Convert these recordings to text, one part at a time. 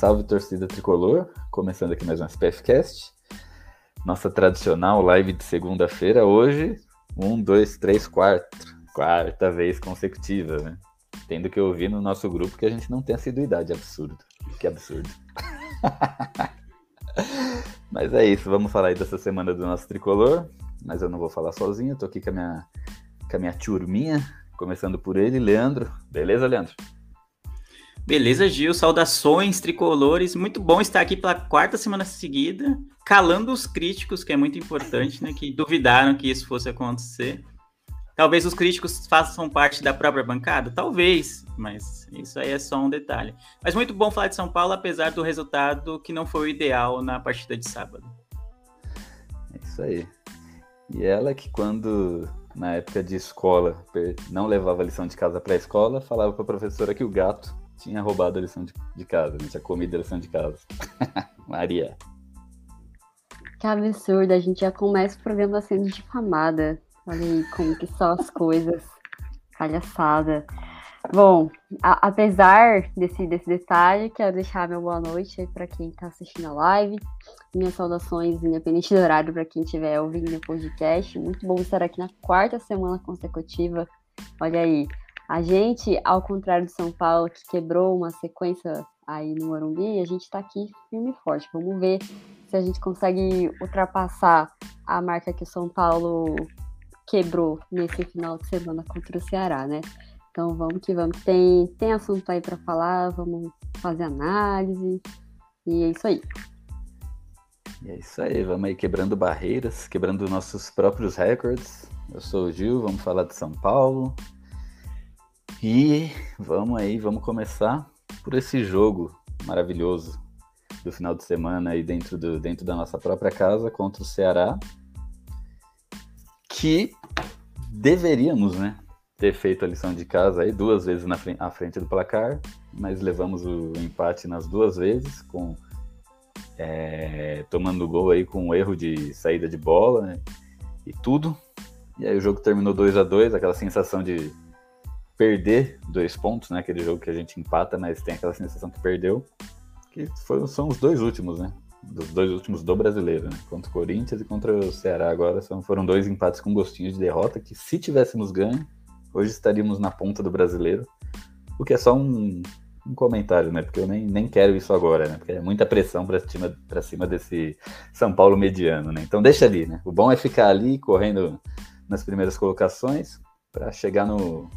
Salve torcida tricolor, começando aqui mais um SPF Cast. Nossa tradicional live de segunda-feira, hoje, um, dois, três, quatro, quarta vez consecutiva, né? Tendo que ouvir no nosso grupo que a gente não tem assiduidade, absurdo. Que absurdo. Mas é isso, vamos falar aí dessa semana do nosso tricolor. Mas eu não vou falar sozinho, tô aqui com a minha, com a minha turminha, começando por ele, Leandro. Beleza, Leandro? Beleza, Gil. Saudações tricolores. Muito bom estar aqui pela quarta semana seguida, calando os críticos, que é muito importante, né? Que duvidaram que isso fosse acontecer. Talvez os críticos façam parte da própria bancada? Talvez, mas isso aí é só um detalhe. Mas muito bom falar de São Paulo, apesar do resultado que não foi o ideal na partida de sábado. É isso aí. E ela que quando, na época de escola, não levava lição de casa para a escola, falava para a professora que o gato tinha roubado a lição de, de casa, né? tinha comido a lição de casa. Maria. Que absurdo, a gente já começa o programa sendo difamada. Olha aí como que são as coisas. Palhaçada. Bom, a, apesar desse, desse detalhe, quero deixar meu boa noite para quem está assistindo a live. Minhas saudações, independente do horário, para quem estiver ouvindo o podcast. Muito bom estar aqui na quarta semana consecutiva. Olha aí, a gente, ao contrário de São Paulo, que quebrou uma sequência aí no Morumbi, a gente está aqui firme e forte. Vamos ver se a gente consegue ultrapassar a marca que o São Paulo quebrou nesse final de semana contra o Ceará, né? Então vamos que vamos. Tem, tem assunto aí para falar, vamos fazer análise. E é isso aí. E é isso aí, vamos aí quebrando barreiras, quebrando nossos próprios recordes. Eu sou o Gil, vamos falar de São Paulo, e vamos aí, vamos começar por esse jogo maravilhoso do final de semana aí dentro, do, dentro da nossa própria casa contra o Ceará. Que deveríamos, né? Ter feito a lição de casa aí duas vezes na frente, à frente do placar, mas levamos o empate nas duas vezes, com é, tomando gol aí com um erro de saída de bola né, e tudo. E aí o jogo terminou 2 a 2 aquela sensação de perder dois pontos, né? Aquele jogo que a gente empata, mas tem aquela sensação que perdeu. Que foi, são os dois últimos, né? Dos dois últimos do brasileiro, né? Contra o Corinthians e contra o Ceará agora. São, foram dois empates com gostinho de derrota que, se tivéssemos ganho, hoje estaríamos na ponta do brasileiro. O que é só um, um comentário, né? Porque eu nem, nem quero isso agora, né? Porque é muita pressão para cima, pra cima desse São Paulo mediano, né? Então deixa ali, né? O bom é ficar ali correndo nas primeiras colocações para chegar no,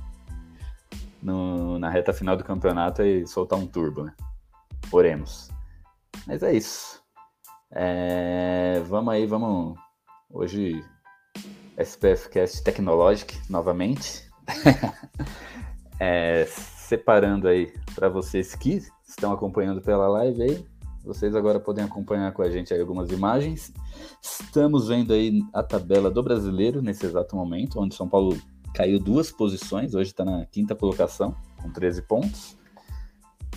no, na reta final do campeonato e soltar um turbo, né? Oremos. Mas é isso. É, vamos aí, vamos. Hoje, SPF Cast Technologic novamente. é, separando aí para vocês que estão acompanhando pela live aí. Vocês agora podem acompanhar com a gente aí algumas imagens. Estamos vendo aí a tabela do brasileiro nesse exato momento, onde São Paulo caiu duas posições, hoje está na quinta colocação, com 13 pontos.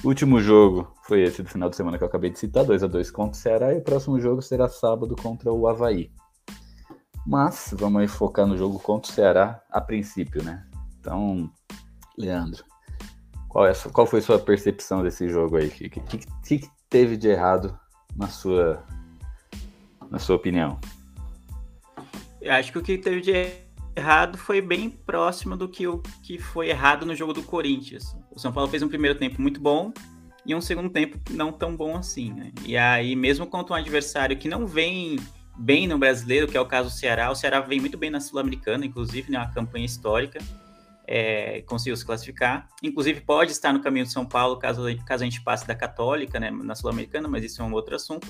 Último jogo foi esse do final de semana que eu acabei de citar, 2 a 2 contra o Ceará, e o próximo jogo será sábado contra o Havaí. Mas vamos focar no jogo contra o Ceará a princípio, né? Então, Leandro, qual, é, qual foi sua percepção desse jogo aí? O que, que, que, teve de errado na sua, na sua opinião? Eu acho que o que teve de errado foi bem próximo do que o que foi errado no jogo do Corinthians. O São Paulo fez um primeiro tempo muito bom e um segundo tempo não tão bom assim, né? E aí, mesmo contra um adversário que não vem bem no brasileiro, que é o caso do Ceará, o Ceará vem muito bem na Sul-Americana, inclusive, né? Uma campanha histórica. É, conseguiu se classificar. Inclusive, pode estar no caminho de São Paulo caso, caso a gente passe da Católica, né? Na Sul-Americana, mas isso é um outro assunto.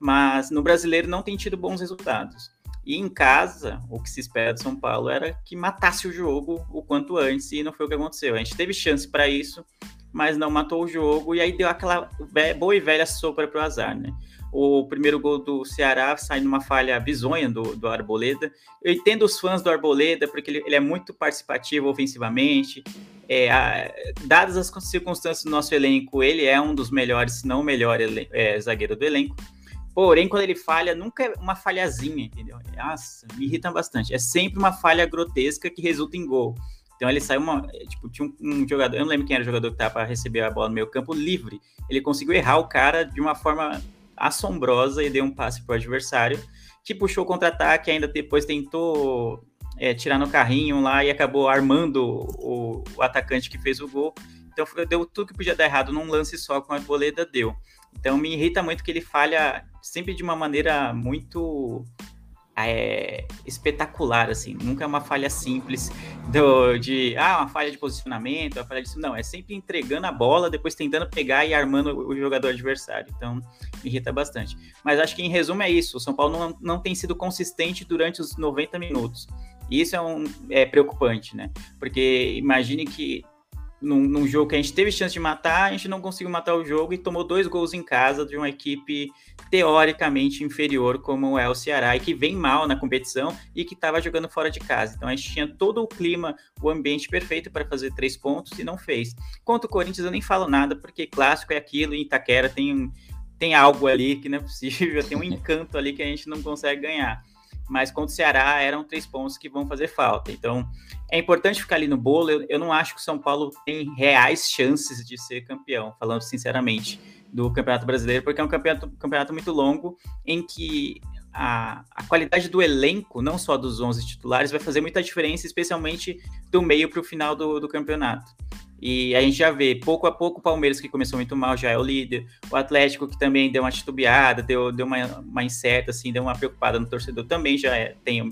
Mas no brasileiro não tem tido bons resultados. E em casa, o que se espera de São Paulo era que matasse o jogo o quanto antes, e não foi o que aconteceu. A gente teve chance para isso, mas não matou o jogo, e aí deu aquela boa e velha sopa para o azar, né? O primeiro gol do Ceará sai numa falha bizonha do, do Arboleda. Eu entendo os fãs do Arboleda, porque ele, ele é muito participativo ofensivamente. É, a, dadas as circunstâncias do nosso elenco, ele é um dos melhores, se não o melhor é, zagueiro do elenco. Porém, quando ele falha, nunca é uma falhazinha, entendeu? Nossa, me irrita bastante. É sempre uma falha grotesca que resulta em gol. Então ele saiu uma. Tipo, tinha um, um, jogador, eu não lembro quem era o jogador que estava para receber a bola no meio campo livre. Ele conseguiu errar o cara de uma forma assombrosa e deu um passe para o adversário, que puxou o contra-ataque, ainda depois tentou é, tirar no carrinho lá e acabou armando o, o, atacante que fez o gol. Então deu tudo que podia dar errado num lance só com a Arboleda deu. Então me irrita muito que ele falha sempre de uma maneira muito é, espetacular, assim. Nunca é uma falha simples do, de, ah, uma falha de posicionamento, uma falha disso. Não, é sempre entregando a bola, depois tentando pegar e armando o jogador adversário. Então, me irrita bastante. Mas acho que, em resumo, é isso. O São Paulo não, não tem sido consistente durante os 90 minutos. E isso é, um, é preocupante, né? Porque imagine que num, num, jogo que a gente teve chance de matar, a gente não conseguiu matar o jogo e tomou dois gols em casa de uma equipe teoricamente inferior como é o Ceará e que vem mal na competição e que estava jogando fora de casa. Então a gente tinha todo o clima, o ambiente perfeito para fazer três pontos e não fez. Quanto o Corinthians eu nem falo nada porque clássico é aquilo e Itaquera tem tem algo ali que não é possível, tem um encanto ali que a gente não consegue ganhar mas contra o Ceará eram três pontos que vão fazer falta. Então é importante ficar ali no bolo. Eu, eu não acho que o São Paulo tem reais chances de ser campeão, falando sinceramente, do Campeonato Brasileiro, porque é um campeonato, campeonato muito longo em que a, a, qualidade do elenco, não só dos 11 titulares, vai fazer muita diferença, especialmente do meio para o final do, do campeonato. E a gente já vê, pouco a pouco, o Palmeiras, que começou muito mal, já é o líder. O Atlético, que também deu uma titubeada, deu, deu uma, uma incerta, assim, deu uma preocupada no torcedor, também já é, tem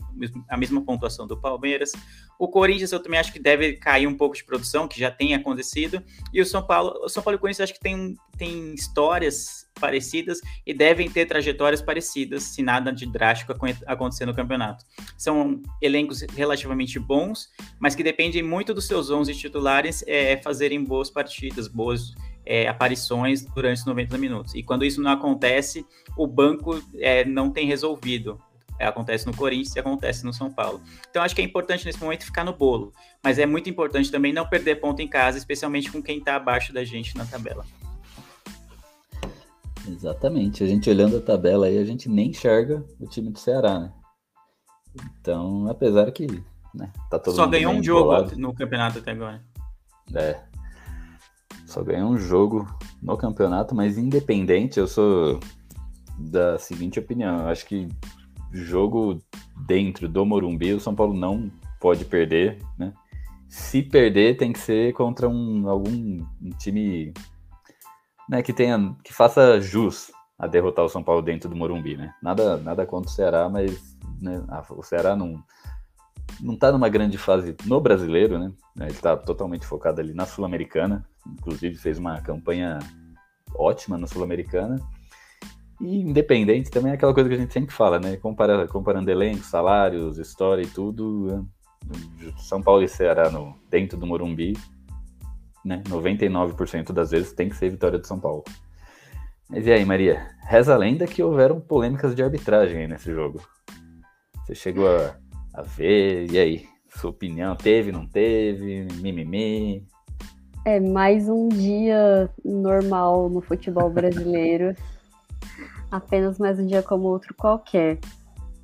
a mesma pontuação do Palmeiras. O Corinthians, eu também acho que deve cair um pouco de produção, que já tem acontecido. E o São Paulo, o São Paulo e o Corinthians, acho que tem, tem histórias parecidas e devem ter trajetórias parecidas, se nada de drástico acontecer no campeonato. São elencos relativamente bons, mas que dependem muito dos seus 11 titulares é, fazerem boas partidas, boas é, aparições durante os 90 minutos. E quando isso não acontece, o banco é, não tem resolvido. É, acontece no Corinthians e acontece no São Paulo. Então acho que é importante nesse momento ficar no bolo, mas é muito importante também não perder ponto em casa, especialmente com quem está abaixo da gente na tabela. Exatamente. A gente olhando a tabela aí, a gente nem enxerga o time do Ceará, né? Então, apesar que né, tá todo Só ganhou um jogo bolado. no campeonato até agora. É. Só ganhou um jogo no campeonato, mas independente, eu sou da seguinte opinião. Eu acho que jogo dentro do Morumbi, o São Paulo não pode perder, né? Se perder, tem que ser contra um, algum um time né, que tenha, que faça jus a derrotar o São Paulo dentro do Morumbi, né? Nada, nada contra o Ceará, mas né, o Ceará não não está numa grande fase no brasileiro, né? Ele está totalmente focado ali na Sul-Americana, inclusive fez uma campanha ótima na Sul-Americana. E independente também é aquela coisa que a gente sempre fala, né? Compara, comparando elenco, salários, história e tudo. Né? São Paulo e Ceará no, dentro do Morumbi né? 99% das vezes tem que ser vitória do São Paulo. Mas e aí, Maria? Reza a lenda que houveram polêmicas de arbitragem nesse jogo. Você chegou a, a ver, e aí? Sua opinião, teve, não teve? Mimimi? É mais um dia normal no futebol brasileiro. Apenas mais um dia como outro qualquer.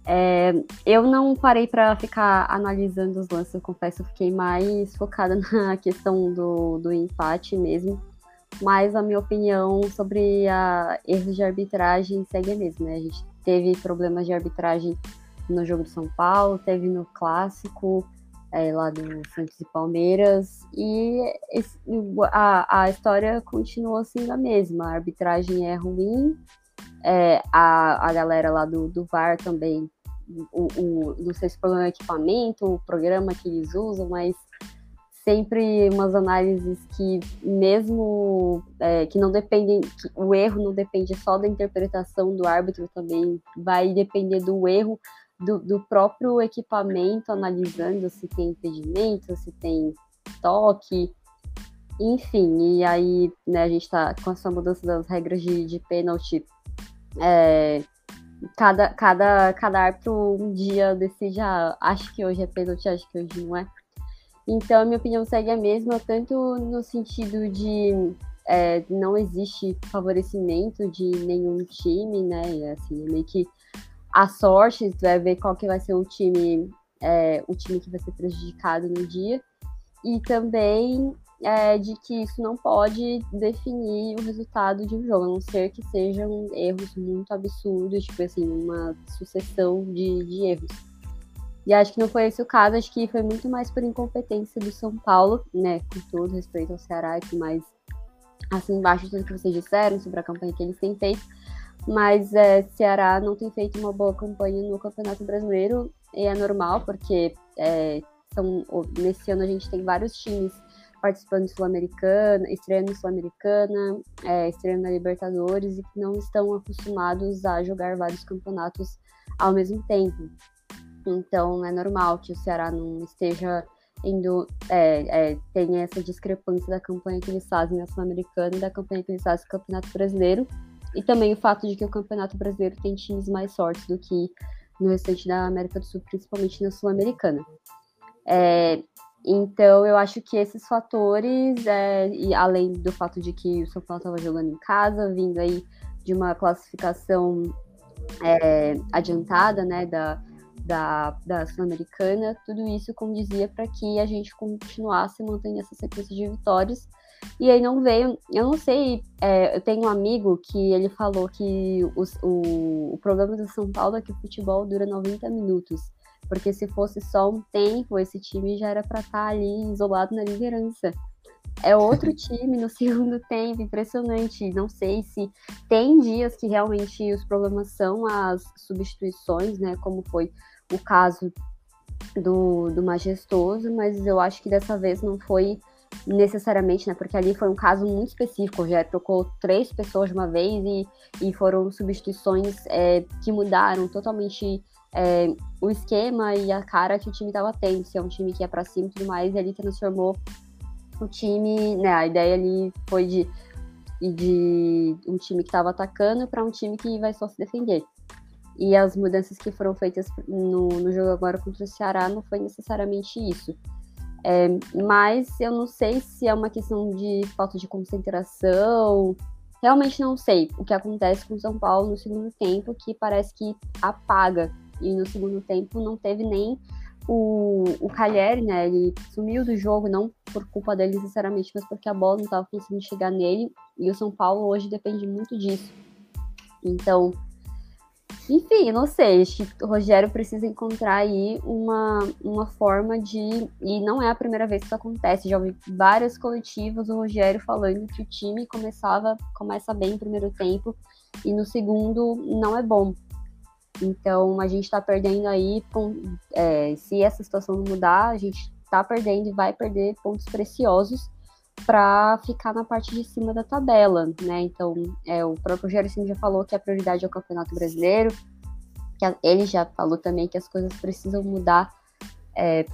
É, eu não parei para ficar analisando os lances, eu confesso, eu fiquei mais focada na questão do, do empate mesmo. Mas a minha opinião sobre a erros de arbitragem segue a mesma, né? A gente teve problemas de arbitragem no jogo do São Paulo, teve no clássico é, lá do Santos e Palmeiras, e esse, a, a história continua sendo a mesma. A arbitragem é ruim, é, a, a galera lá do, do VAR também o, o, não sei se foi o equipamento, o programa que eles usam, mas sempre umas análises que mesmo é, que não dependem, que o erro não depende só da interpretação do árbitro também, vai depender do erro do, do próprio equipamento, analisando se tem impedimento, se tem toque. enfim, e aí né, a gente está com essa mudança das regras de, de pênalti. É, cada, cada, cada árbitro um dia decide, ah, acho que hoje é pênalti, acho que hoje não é. Então, a minha opinião segue a mesma, tanto no sentido de é, não existe favorecimento de nenhum time, né? Assim, é meio que a sorte, vai ver qual que vai ser o time, é, o time que vai ser prejudicado no dia. E também é, de que isso não pode definir o resultado de um jogo, a não ser que sejam erros muito absurdos, tipo assim, uma sucessão de, de erros. E acho que não foi esse o caso, acho que foi muito mais por incompetência do São Paulo, né? Com todo respeito ao Ceará e que mais assim embaixo de tudo que vocês disseram sobre a campanha que eles têm feito. Mas é, Ceará não tem feito uma boa campanha no Campeonato Brasileiro e é normal, porque é, são, nesse ano a gente tem vários times participando Sul-Americana, estreando Sul-Americana, é, estreando na Libertadores e que não estão acostumados a jogar vários campeonatos ao mesmo tempo. Então é normal que o Ceará não esteja indo, é, é, tenha essa discrepância da campanha que eles fazem na Sul-Americana e da campanha que eles fazem no Campeonato Brasileiro. E também o fato de que o Campeonato Brasileiro tem times mais fortes do que no restante da América do Sul, principalmente na Sul-Americana. É, então, eu acho que esses fatores, é, e além do fato de que o São Paulo estava jogando em casa, vindo aí de uma classificação é, adiantada, né, da, da, da Sul-Americana, tudo isso condizia para que a gente continuasse mantendo essa sequência de vitórias. E aí não veio, eu não sei, é, eu tenho um amigo que ele falou que o, o problema do São Paulo é que o futebol dura 90 minutos. Porque se fosse só um tempo, esse time já era para estar tá ali isolado na liderança. É outro time no segundo tempo, impressionante. Não sei se tem dias que realmente os problemas são as substituições, né? Como foi o caso do, do Majestoso, mas eu acho que dessa vez não foi necessariamente, né? Porque ali foi um caso muito específico. Já trocou três pessoas de uma vez e, e foram substituições é, que mudaram totalmente é, o esquema e a cara que o time estava tendo. Se é um time que é para cima e tudo mais, e ali transformou o time, né? A ideia ali foi de, de um time que estava atacando para um time que vai só se defender. E as mudanças que foram feitas no, no jogo agora contra o Ceará não foi necessariamente isso. É, mas eu não sei se é uma questão de falta de concentração. Realmente não sei o que acontece com o São Paulo no segundo tempo, que parece que apaga. E no segundo tempo não teve nem o, o Calheri, né? Ele sumiu do jogo, não por culpa dele necessariamente, mas porque a bola não estava conseguindo chegar nele. E o São Paulo hoje depende muito disso. Então, enfim, não sei, acho que o Rogério precisa encontrar aí uma, uma forma de. E não é a primeira vez que isso acontece. Já ouvi várias coletivas o Rogério falando que o time começava, começa bem no primeiro tempo e no segundo não é bom. Então a gente está perdendo aí, é, se essa situação não mudar, a gente está perdendo e vai perder pontos preciosos para ficar na parte de cima da tabela, né? Então, é, o próprio Gerson já falou que a prioridade é o Campeonato Brasileiro, que ele já falou também que as coisas precisam mudar, é,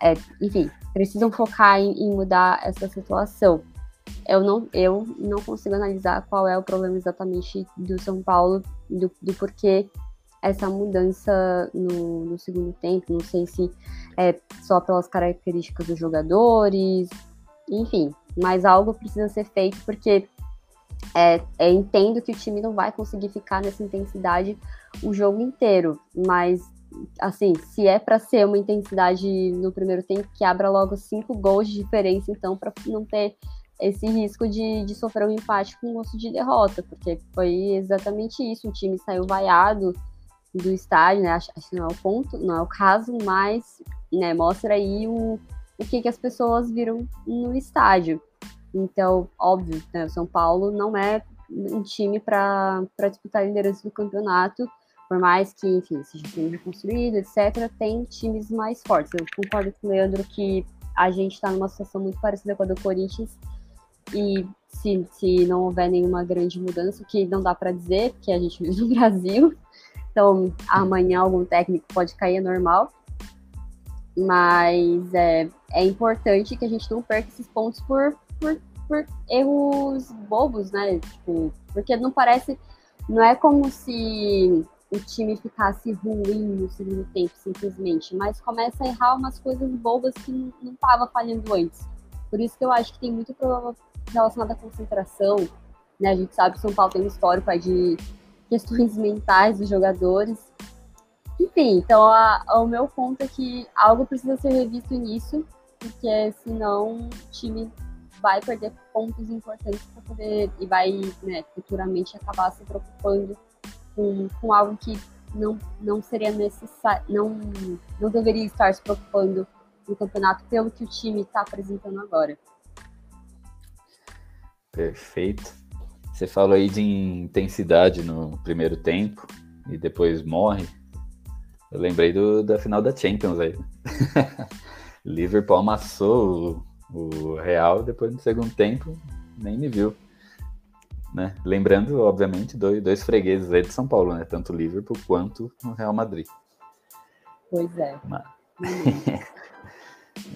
é, enfim, precisam focar em, em, mudar essa situação. Eu não, eu não consigo analisar qual é o problema exatamente do São Paulo, do, do porquê essa mudança no, no segundo tempo. Não sei se é só pelas características dos jogadores, enfim, mas algo precisa ser feito porque é, é, entendo que o time não vai conseguir ficar nessa intensidade o jogo inteiro, mas assim, se é para ser uma intensidade no primeiro tempo, que abra logo cinco gols de diferença, então, para não ter esse risco de, de sofrer um empate com gosto de derrota, porque foi exatamente isso, o time saiu vaiado do estádio, né? Acho, que não é o ponto, não é o caso, mas né, mostra aí o, o que, que as pessoas viram no estádio. Então, óbvio, né, o São Paulo não é um time para disputar a liderança do campeonato, por mais que, enfim, seja time reconstruído, etc., tem times mais fortes. Eu concordo com o Leandro que a gente está numa situação muito parecida com a do Corinthians, e se, se não houver nenhuma grande mudança, o que não dá para dizer, porque a gente vive no Brasil, então amanhã algum técnico pode cair, é normal, mas é, é importante que a gente não perca esses pontos por, por por erros bobos, né? Tipo, porque não parece. Não é como se o time ficasse ruim no segundo tempo, simplesmente, mas começa a errar umas coisas bobas que não estava falhando antes. Por isso que eu acho que tem muito problema relacionado à concentração. Né? A gente sabe que o São Paulo tem um histórico de questões mentais dos jogadores. Enfim, então a, o meu ponto é que algo precisa ser revisto nisso, porque senão o time vai perder pontos importantes para poder e vai né, futuramente acabar se preocupando com, com algo que não, não seria necessário, não, não deveria estar se preocupando no campeonato pelo que o time está apresentando agora. Perfeito. Você falou aí de intensidade no primeiro tempo e depois morre. Eu lembrei do, da final da Champions aí. Liverpool amassou o, o Real depois no segundo tempo, nem me viu. Né? Lembrando, obviamente, dois, dois fregueses aí de São Paulo, né? Tanto o Liverpool quanto o Real Madrid. Pois é. Mas...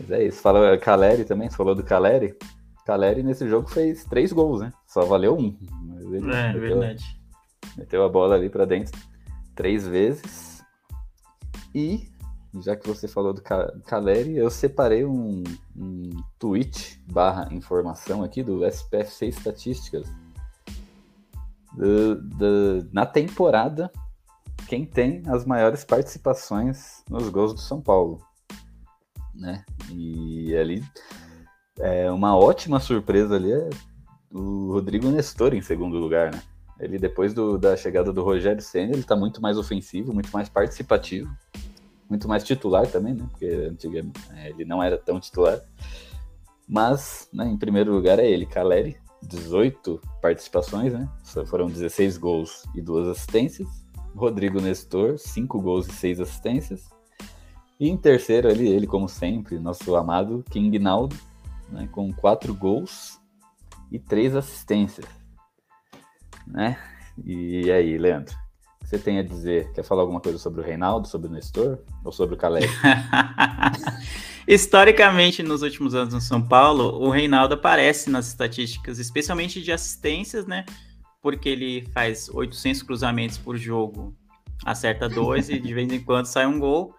Mas é isso. Fala Caleri também, você falou do Caleri. Caleri nesse jogo fez três gols, né? Só valeu um. é, meteu, verdade. Meteu a bola ali para dentro três vezes. E, já que você falou do Caleri, eu separei um, um tweet barra informação aqui do SPFC Estatísticas. Do, do, na temporada, quem tem as maiores participações nos gols do São Paulo né? E ali é uma ótima surpresa ali é o Rodrigo Nestor em segundo lugar, né? Ele depois do, da chegada do Rogério Senna, ele tá muito mais ofensivo, muito mais participativo, muito mais titular também, né? Porque antigamente é, ele não era tão titular. Mas, né, em primeiro lugar é ele, Caleri, 18 participações, né? Só foram 16 gols e duas assistências. Rodrigo Nestor, 5 gols e 6 assistências. E em terceiro ali, ele, como sempre, nosso amado King Naldo, né, com quatro gols e três assistências. Né? E aí, Leandro, o que você tem a dizer? Quer falar alguma coisa sobre o Reinaldo, sobre o Nestor ou sobre o Caleb? Historicamente, nos últimos anos no São Paulo, o Reinaldo aparece nas estatísticas, especialmente de assistências, né? Porque ele faz 800 cruzamentos por jogo, acerta dois e de vez em quando sai um gol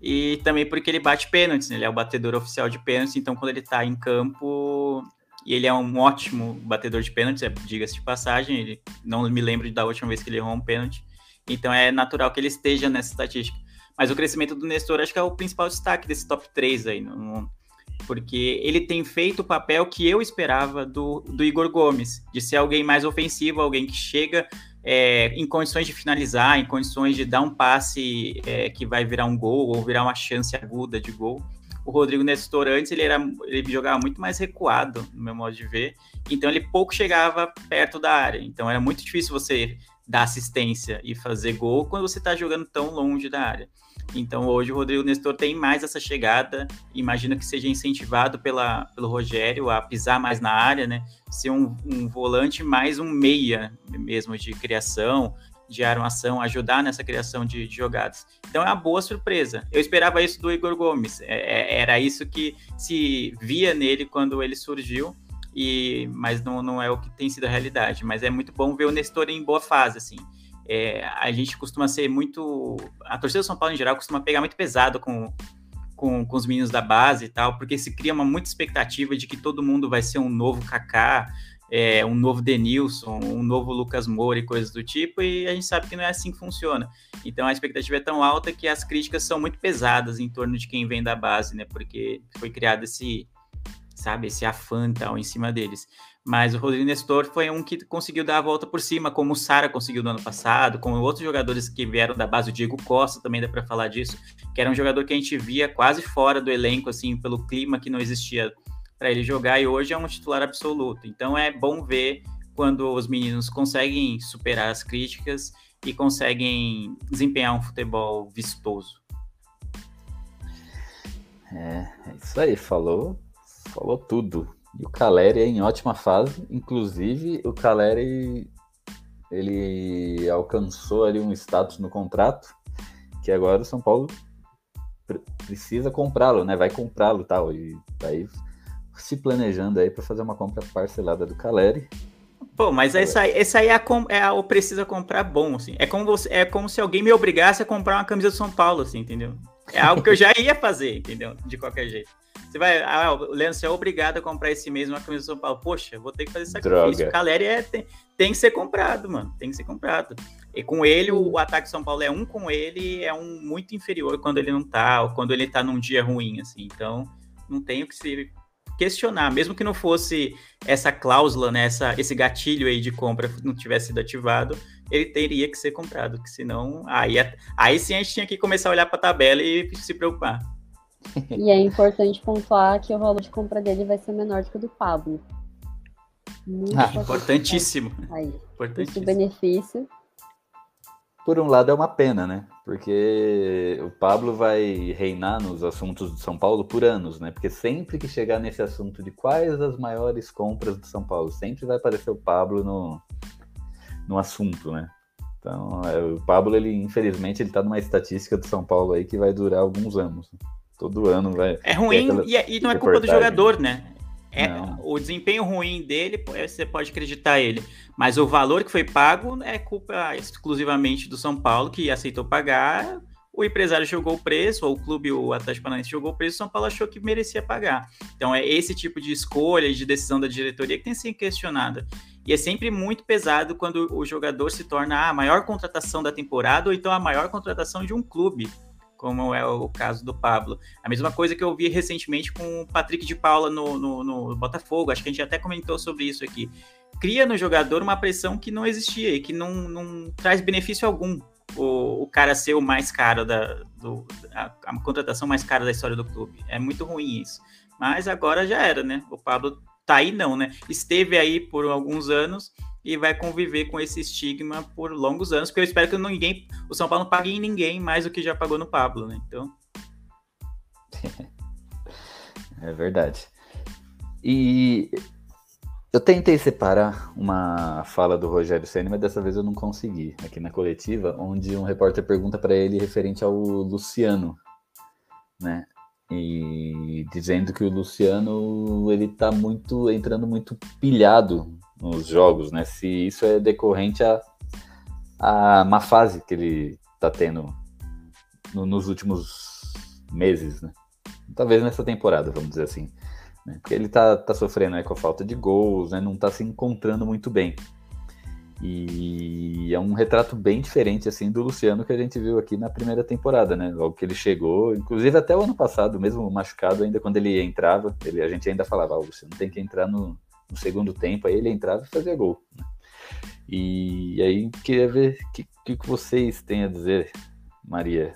e também porque ele bate pênaltis, né? ele é o batedor oficial de pênaltis, então quando ele tá em campo, e ele é um ótimo batedor de pênaltis, é, diga-se de passagem, ele não me lembro da última vez que ele errou um pênalti, então é natural que ele esteja nessa estatística. Mas o crescimento do Nestor acho que é o principal destaque desse top 3 aí, no, porque ele tem feito o papel que eu esperava do, do Igor Gomes, de ser alguém mais ofensivo, alguém que chega é, em condições de finalizar, em condições de dar um passe é, que vai virar um gol ou virar uma chance aguda de gol. O Rodrigo Nestor antes ele, era, ele jogava muito mais recuado, no meu modo de ver, então ele pouco chegava perto da área. Então era muito difícil você dar assistência e fazer gol quando você está jogando tão longe da área. Então hoje o Rodrigo Nestor tem mais essa chegada, imagino que seja incentivado pela, pelo Rogério a pisar mais na área, né? Ser um, um volante mais um meia mesmo de criação, de armação, ajudar nessa criação de, de, jogadas. Então é uma boa surpresa. Eu esperava isso do Igor Gomes. É, é, era isso que se via nele quando ele surgiu. E, mas não, não é o que tem sido a realidade. Mas é muito bom ver o Nestor em boa fase, assim. É, a gente costuma ser muito. A torcida do São Paulo, em geral, costuma pegar muito pesado com, com, com os meninos da base e tal, porque se cria uma muita expectativa de que todo mundo vai ser um novo Kaká, é, um novo Denilson, um novo Lucas Moura e coisas do tipo, e a gente sabe que não é assim que funciona. Então a expectativa é tão alta que as críticas são muito pesadas em torno de quem vem da base, né? Porque foi criado esse, sabe, esse afã tal em cima deles. Mas o Rodrigo Nestor foi um que conseguiu dar a volta por cima, como o Sara conseguiu no ano passado, como outros jogadores que vieram da base, o Diego Costa também dá para falar disso, que era um jogador que a gente via quase fora do elenco, assim, pelo clima que não existia para ele jogar, e hoje é um titular absoluto. Então é bom ver quando os meninos conseguem superar as críticas e conseguem desempenhar um futebol vistoso. É, é isso aí, falou, falou tudo. E o Caleri é em ótima fase, inclusive o Caleri ele alcançou ali um status no contrato que agora o São Paulo precisa comprá-lo, né? Vai comprá-lo tal. E aí se planejando aí para fazer uma compra parcelada do Caleri. Pô, mas essa aí, essa aí é, a, é a o precisa comprar bom, assim. É como, você, é como se alguém me obrigasse a comprar uma camisa do São Paulo, assim, entendeu? É algo que eu já ia fazer, entendeu? De qualquer jeito. Você vai, ah, o Leandro, você é obrigado a comprar esse mês uma camisa do São Paulo. Poxa, vou ter que fazer sacrifício. Droga. O Caleri é, tem, tem que ser comprado, mano. Tem que ser comprado. E com ele, o, o ataque de São Paulo é um com ele, é um muito inferior quando ele não tá, ou quando ele tá num dia ruim, assim. Então, não tenho que se questionar, mesmo que não fosse essa cláusula, né, essa, esse gatilho aí de compra não tivesse sido ativado, ele teria que ser comprado, que senão aí, aí sim a gente tinha que começar a olhar para a tabela e se preocupar. E é importante pontuar que o valor de compra dele vai ser menor do que o do Pablo. Ah, importantíssimo. Aí, importantíssimo. benefício por um lado é uma pena, né? Porque o Pablo vai reinar nos assuntos de São Paulo por anos, né? Porque sempre que chegar nesse assunto de quais as maiores compras de São Paulo, sempre vai aparecer o Pablo no, no assunto, né? Então, é, o Pablo, ele infelizmente, ele tá numa estatística do São Paulo aí que vai durar alguns anos. Todo ano vai. É ruim e, é, e, não é culpa do jogador, né? É, o desempenho ruim dele, você pode acreditar ele. Mas o valor que foi pago é culpa exclusivamente do São Paulo, que aceitou pagar. O empresário jogou o preço, ou o clube, o Atlético Paranaense jogou o preço, o São Paulo achou que merecia pagar. Então é esse tipo de escolha, de decisão da diretoria que tem que ser questionada. E é sempre muito pesado quando o jogador se torna a maior contratação da temporada, ou então a maior contratação de um clube como é o caso do Pablo. A mesma coisa que eu vi recentemente com o Patrick de Paula no, no, no, Botafogo, acho que a gente até comentou sobre isso aqui. Cria no jogador uma pressão que não existia e que não, não traz benefício algum. O, o cara ser o mais caro da do, a, a contratação mais cara da história do clube. É muito ruim isso. Mas agora já era, né? O Pablo tá aí não, né? Esteve aí por alguns anos e vai conviver com esse estigma por longos anos, porque eu espero que ninguém, o São Paulo não pague em ninguém mais do que já pagou no Pablo, né? Então. é verdade. E eu tentei separar uma fala do Rogério Senna, mas dessa vez eu não consegui. Aqui na coletiva, onde um repórter pergunta para ele referente ao Luciano, né? E dizendo que o Luciano ele tá muito entrando muito pilhado nos jogos, né? Se isso é decorrente a, a má fase que ele está tendo no, nos últimos meses, né? Talvez nessa temporada, vamos dizer assim. Né? Porque ele está tá sofrendo né, com a falta de gols, né? não está se encontrando muito bem. E é um retrato bem diferente assim do Luciano que a gente viu aqui na primeira temporada, né? Logo que ele chegou, inclusive até o ano passado, mesmo machucado, ainda quando ele entrava, ele, a gente ainda falava, ah, o Luciano tem que entrar no, no segundo tempo, aí ele entrava e fazia gol. Né? E aí queria ver o que, que, vocês têm a dizer, Maria,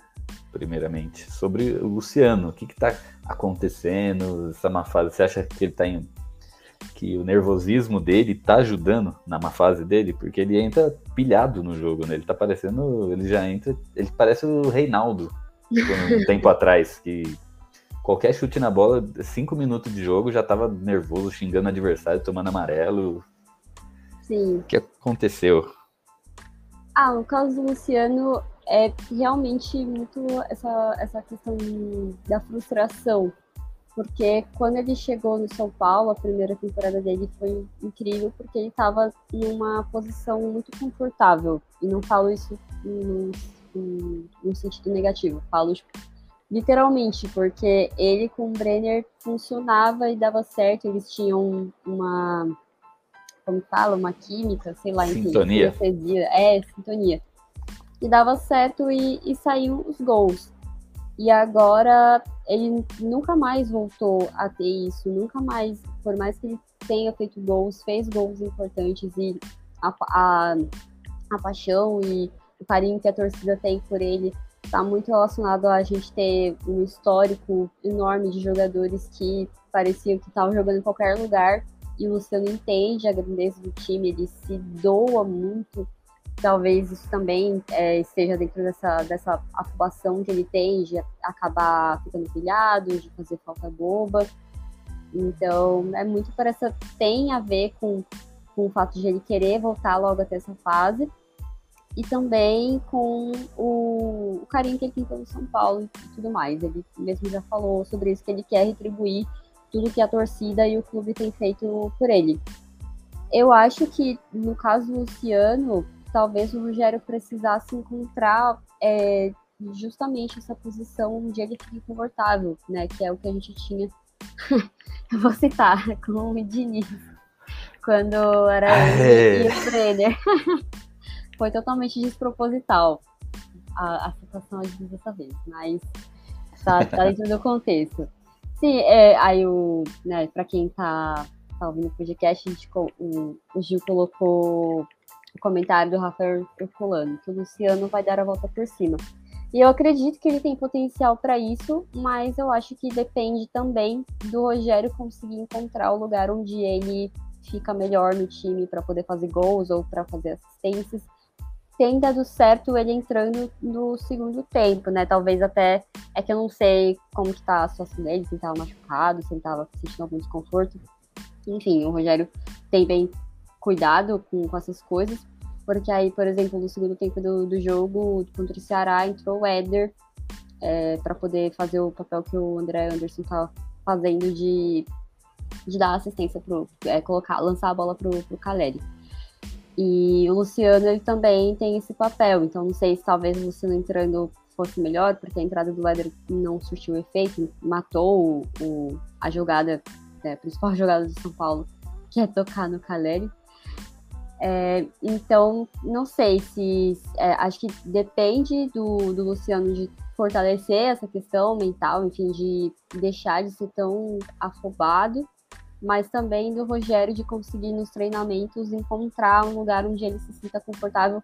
primeiramente, sobre o Luciano. O que está acontecendo, essa má fase? Você acha que ele está em. que o nervosismo dele está ajudando na má fase dele? Porque ele entra pilhado no jogo, né? Ele tá parecendo. Ele já entra. Ele parece o Reinaldo um tempo atrás, que qualquer chute na bola, cinco minutos de jogo, já tava nervoso, xingando o adversário, tomando amarelo. Sim. O que aconteceu? Ah, no caso do Luciano, é realmente muito essa, essa questão da frustração. Porque quando ele chegou no São Paulo, a primeira temporada dele foi incrível, porque ele estava em uma posição muito confortável. E não falo isso no, no, no sentido negativo, falo tipo, Literalmente, porque ele com o Brenner funcionava e dava certo, eles tinham uma. Como fala? Uma química, sei lá, sintonia. Enfim, é, sintonia. E dava certo e, e saiu os gols. E agora ele nunca mais voltou a ter isso, nunca mais, por mais que ele tenha feito gols, fez gols importantes e a, a, a paixão e o carinho que a torcida tem por ele está muito relacionado a gente ter um histórico enorme de jogadores que pareciam que estavam jogando em qualquer lugar e o Luciano entende a grandeza do time, ele se doa muito. Talvez isso também é, esteja dentro dessa, dessa afobação que ele tem de acabar ficando pilhado, de fazer falta boba. Então, é muito para essa. tem a ver com, com o fato de ele querer voltar logo até essa fase e também com o, o, carinho que ele tem pelo São Paulo e tudo mais. Ele mesmo já falou sobre isso, que ele quer retribuir tudo que a torcida e o clube tem feito por ele. Eu acho que, no caso do Luciano, talvez o Rogério precisasse encontrar é, justamente essa posição onde ele fique confortável, né? Que é o que a gente tinha. Eu vou citar com o Diniz, quando era É. ele e o Brenner. Foi totalmente desproposital a, a situação dessa vez, mas tá, tá dentro do contexto. Sim, é, aí o, né, pra quem tá, tá ouvindo o podcast, a gente, o, o Gil colocou o comentário do Rafael Herculano, que o Luciano vai dar a volta por cima. E eu acredito que ele tem potencial para isso, mas eu acho que depende também do Rogério conseguir encontrar o lugar onde ele fica melhor no time para poder fazer gols ou para fazer assistências. Tem dado certo ele entrando no segundo tempo, né? Talvez até é que eu não sei como que tá a situação dele, se ele tava machucado, se ele tava sentindo algum desconforto. Enfim, o Rogério tem bem cuidado com, com essas coisas, porque aí, por exemplo, no segundo tempo do, do jogo contra o Ceará, entrou o Éder é, para poder fazer o papel que o André Anderson tá fazendo de, de dar assistência pro, é, colocar, lançar a bola pro, pro Caleri. E o Luciano ele também tem esse papel, então não sei se talvez o Luciano entrando fosse melhor, porque a entrada do Éder não surtiu efeito, matou o, o- a jogada, é, a principal jogada do São Paulo, que é tocar no Caleri. É, então, não sei se. é, acho que depende do, do Luciano de fortalecer essa questão mental, enfim, de deixar de ser tão afobado, mas também do Rogério de conseguir nos treinamentos encontrar um lugar onde ele se sinta confortável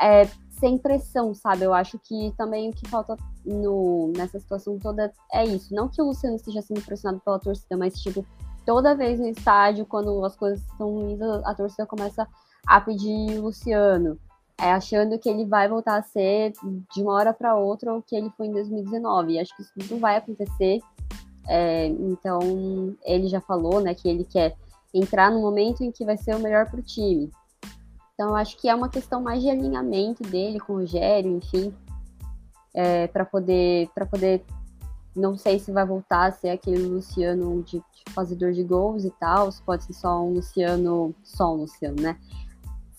é, sem pressão, sabe? Eu acho que também o que falta no, nessa situação toda é isso. Não que o Luciano esteja sendo pressionado pela torcida, mas tipo, toda vez no estádio, quando as coisas estão ruins, a, torcida começa a pedir Luciano, é, achando que ele vai voltar a ser de uma hora para outra o que ele foi em 2019. E acho que isso não vai acontecer. É, então, ele já falou né, que ele quer entrar no momento em que vai ser o melhor para o time. Então, acho que é uma questão mais de alinhamento dele com o Rogério, enfim, é, para poder, para poder, não sei se vai voltar a ser aquele Luciano de, de fazedor de gols e tal, se pode ser só um Luciano, só um Luciano, né?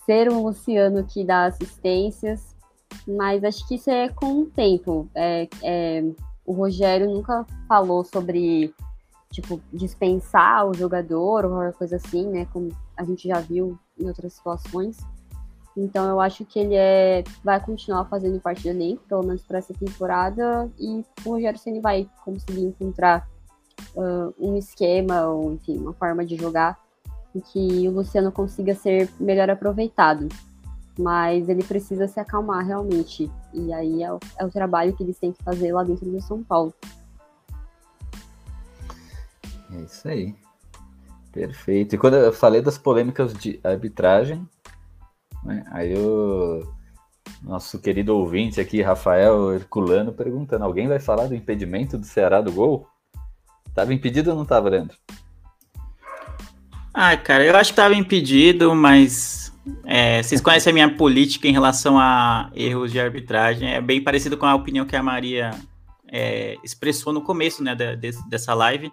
Ser um Luciano que dá assistências, mas acho que isso é com o tempo. É, é, o Rogério nunca falou sobre tipo dispensar o jogador ou alguma coisa assim, né? Como a gente já viu em outras situações. Então eu acho que ele é, vai continuar fazendo parte do elenco, pelo menos para essa temporada, e o Rogério Ceni vai conseguir encontrar uh, um esquema ou enfim uma forma de jogar em que o Luciano consiga ser melhor aproveitado. Mas ele precisa se acalmar realmente. E aí é o, é o trabalho que eles têm que fazer lá dentro do São Paulo. É isso aí. Perfeito. E quando eu falei das polêmicas de arbitragem, né, aí o nosso querido ouvinte aqui, Rafael Herculano, perguntando: alguém vai falar do impedimento do Ceará do gol? Tava impedido ou não tava, Leandro? Ah, cara, eu acho que tava impedido, mas é, vocês conhecem a minha política em relação a erros de arbitragem. É bem parecido com a opinião que a Maria é, expressou no começo né, da- desse- dessa live,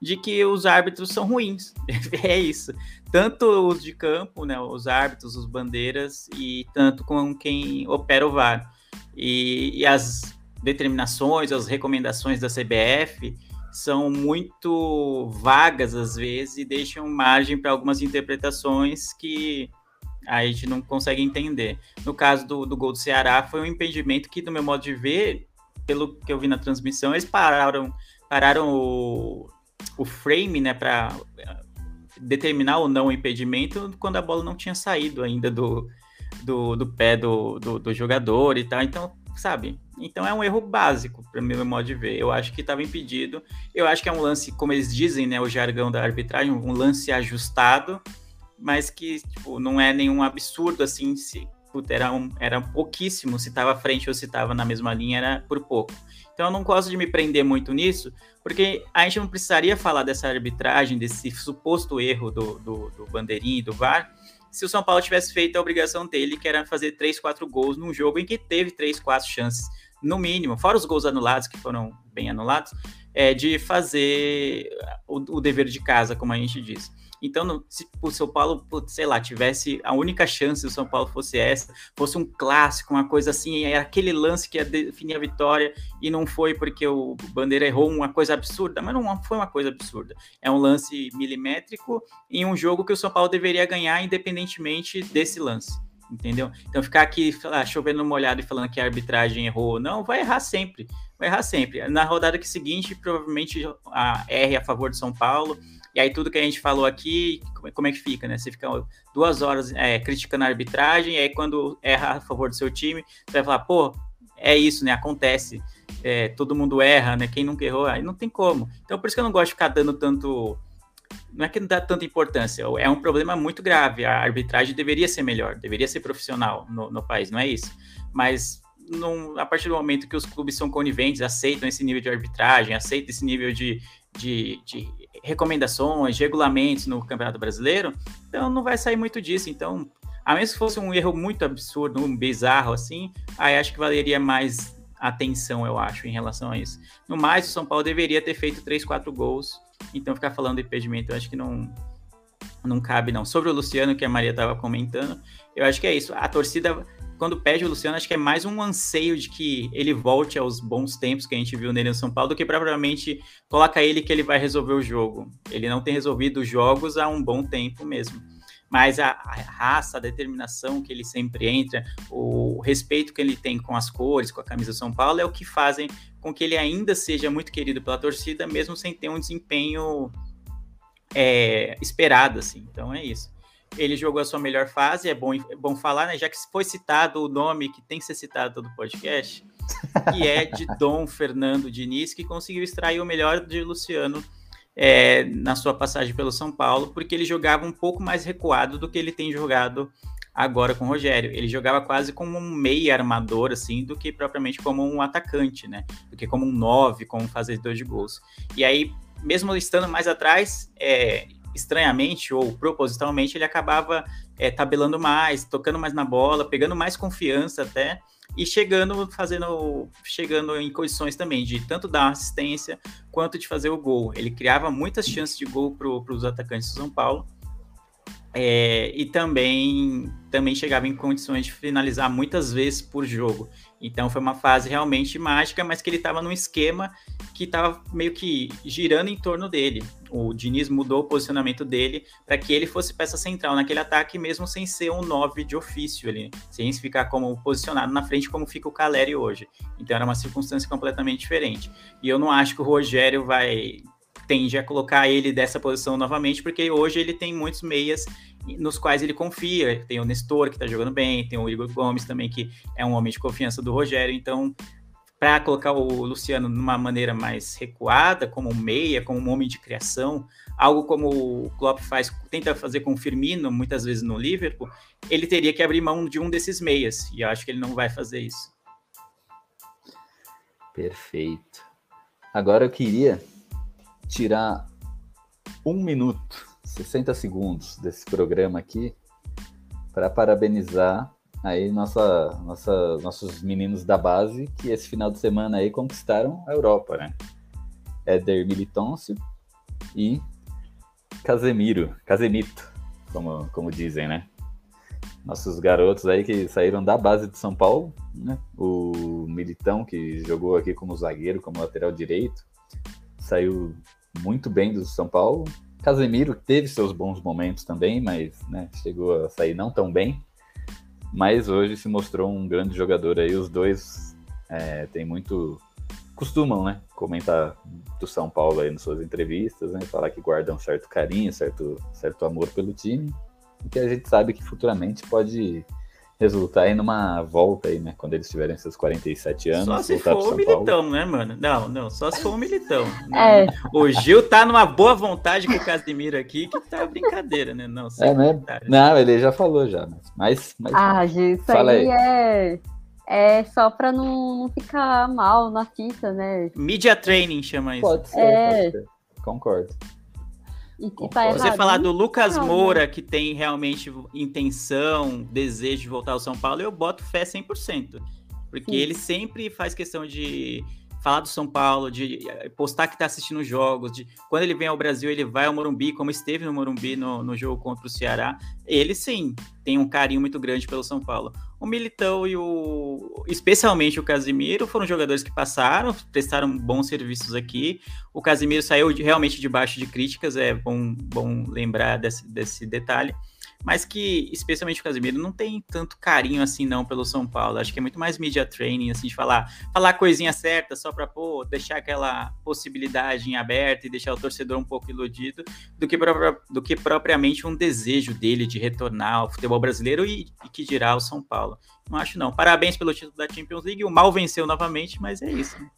de que os árbitros são ruins. é isso. Tanto os de campo, né, os árbitros, os bandeiras, e tanto com quem opera o VAR. E, e as determinações, as recomendações da CBF são muito vagas às vezes e deixam margem para algumas interpretações que a gente não consegue entender. No caso do, do gol do Ceará, foi um impedimento que, do meu modo de ver, pelo que eu vi na transmissão, eles pararam, pararam o, o frame, né, para determinar ou não o impedimento quando a bola não tinha saído ainda do, do, do pé do, do, do jogador e tal. Então, sabe? Então é um erro básico, para meu modo de ver. Eu acho que estava impedido. Eu acho que é um lance, como eles dizem, né, o jargão da arbitragem, um lance ajustado, mas que tipo, não é nenhum absurdo assim. Se, puta, era, um, era pouquíssimo se estava à frente ou se estava na mesma linha, era por pouco. Então eu não gosto de me prender muito nisso, porque a gente não precisaria falar dessa arbitragem, desse suposto erro do, do, do e do VAR, se o São Paulo tivesse feito a obrigação dele, que era fazer 3, 4 gols num jogo em que teve 3, 4 chances, no mínimo, fora os gols anulados, que foram bem anulados, é, de fazer o, o, dever de casa, como a gente diz. Então, se o São Paulo, sei lá, tivesse a única chance do São Paulo fosse essa, fosse um clássico, uma coisa assim, era aquele lance que ia definir a vitória e não foi porque o Bandeira errou uma coisa absurda, mas não foi uma coisa absurda. É um lance milimétrico em um jogo que o São Paulo deveria ganhar independentemente desse lance entendeu? Então ficar aqui lá, chovendo molhado e falando que a arbitragem errou, não, vai errar sempre, vai errar sempre. Na rodada que seguinte, provavelmente a R a favor de São Paulo, e aí tudo que a gente falou aqui, como é que fica, né? Você fica duas horas é, criticando a arbitragem, e aí quando erra a favor do seu time, você vai falar, pô, é isso, né? Acontece. É, todo mundo erra, né? Quem nunca errou, aí não tem como. Então por isso que eu não gosto de ficar dando tanto. Não é que não dá tanta importância, é um problema muito grave. A arbitragem deveria ser melhor, deveria ser profissional no, no país, não é isso. Mas num, a partir do momento que os clubes são coniventes, aceitam esse nível de arbitragem, aceitam esse nível de, de, de recomendações, regulamentos no Campeonato Brasileiro, então não vai sair muito disso. Então, a menos que fosse um erro muito absurdo, um bizarro assim, aí acho que valeria mais atenção, eu acho, em relação a isso. No mais, o São Paulo deveria ter feito 3, 4 gols, então ficar falando de impedimento, eu acho que não, não cabe, não. Sobre o Luciano, que a Maria estava comentando, eu acho que é isso. A torcida quando pede o Luciano, acho que é mais um anseio de que ele volte aos bons tempos que a gente viu nele no São Paulo do que propriamente coloca ele que ele vai resolver o jogo. Ele não tem resolvido os jogos há um bom tempo mesmo. Mas a, a raça, a determinação que ele sempre entra, o respeito que ele tem com as cores, com a camisa do São Paulo, é o que fazem com que ele ainda seja muito querido pela torcida, mesmo sem ter um desempenho é, esperado, assim. Então é isso ele jogou a sua melhor fase, é bom, é bom falar, né? Já que foi citado o nome que tem que ser citado todo podcast, que é de Dom Fernando Diniz, que conseguiu extrair o melhor de Luciano é, na sua passagem pelo São Paulo, porque ele jogava um pouco mais recuado do que ele tem jogado agora com o Rogério. Ele jogava quase como um meio armador, assim, do que propriamente como um atacante, né? Do que como um nove, como um fazedor de gols. E aí, mesmo estando mais atrás, é, estranhamente ou propositalmente, ele acabava é, tabelando mais, tocando mais na bola, pegando mais confiança até e chegando fazendo chegando em condições também de tanto dar assistência quanto de fazer o gol. Ele criava muitas chances de gol para os atacantes do São Paulo. É, e também também chegava em condições de finalizar muitas vezes por jogo. Então foi uma fase realmente mágica, mas que ele estava num esquema que estava meio que girando em torno dele. O Diniz mudou o posicionamento dele para que ele fosse peça central naquele ataque, mesmo sem ser um 9 de ofício ali, sem ficar como posicionado na frente como fica o Caleri hoje. Então era uma circunstância completamente diferente. E eu não acho que o Rogério vai tende a colocar ele dessa posição novamente, porque hoje ele tem muitos meias nos quais ele confia. Tem o Nestor, que está jogando bem, tem o Igor Gomes também, que é um homem de confiança do Rogério. Então, para colocar o Luciano numa maneira mais recuada, como meia, como um homem de criação, algo como o Klopp faz, tenta fazer com o Firmino, muitas vezes no Liverpool, ele teria que abrir mão de um desses meias. E eu acho que ele não vai fazer isso. Perfeito. Agora eu queria tirar um minuto 60 segundos desse programa aqui para parabenizar aí nossa, nossa, nossos meninos da base que esse final de semana aí conquistaram a Europa, né? Éder Militôncio e Casemiro, Casemito, como, como dizem, né? Nossos garotos aí que saíram da base de São Paulo, né? O Militão, que jogou aqui como zagueiro, como lateral direito, saiu muito bem do São Paulo, Casemiro teve seus bons momentos também, mas né, chegou a sair não tão bem. Mas hoje se mostrou um grande jogador aí. Os dois é, têm muito. costumam, né? Comentar do São Paulo aí nas suas entrevistas, né? Falar que guardam certo carinho, certo, certo amor pelo time. E que a gente sabe que futuramente pode resultar em numa volta aí, né? Quando eles tiverem seus 47 anos. Só se for o Militão, Paulo. né, mano? Não, não, só se for o Militão. É. O Gil tá numa boa vontade com o Casimiro aqui, que tá brincadeira, né? Não, é mesmo? Não, ele já falou já, mas... mas ah, Gil, isso aí, aí, é... É só pra não, não ficar mal na fita, né? Media training chama isso. Pode ser, é... pode ser. Concordo. E, tá Você falar do Lucas não, Moura, que tem realmente intenção, desejo de voltar ao São Paulo, eu boto fé 100%. Porque Sim. ele sempre faz questão de falar do São Paulo, de eh, postar que está assistindo jogos, de quando ele vem ao Brasil, ele vai ao Morumbi, como esteve no Morumbi no, no jogo contra o Ceará. Ele sim tem um carinho muito grande pelo São Paulo. O Militão e o. Especialmente o Casimiro foram jogadores que passaram, prestaram bons serviços aqui. O Casimiro saiu de, realmente debaixo de críticas, é bom, bom lembrar desse, desse detalhe mas que, especialmente o Casemiro, não tem tanto carinho assim não pelo São Paulo. Acho que é muito mais media training, assim, de falar, falar coisinha certa só para pô, deixar aquela possibilidade em aberto e deixar o torcedor um pouco iludido, do que, do que propriamente um desejo dele de retornar ao futebol brasileiro e, e que dirá o São Paulo. Não acho não. Parabéns pelo título da Champions League. O mal venceu novamente, mas é isso. Né?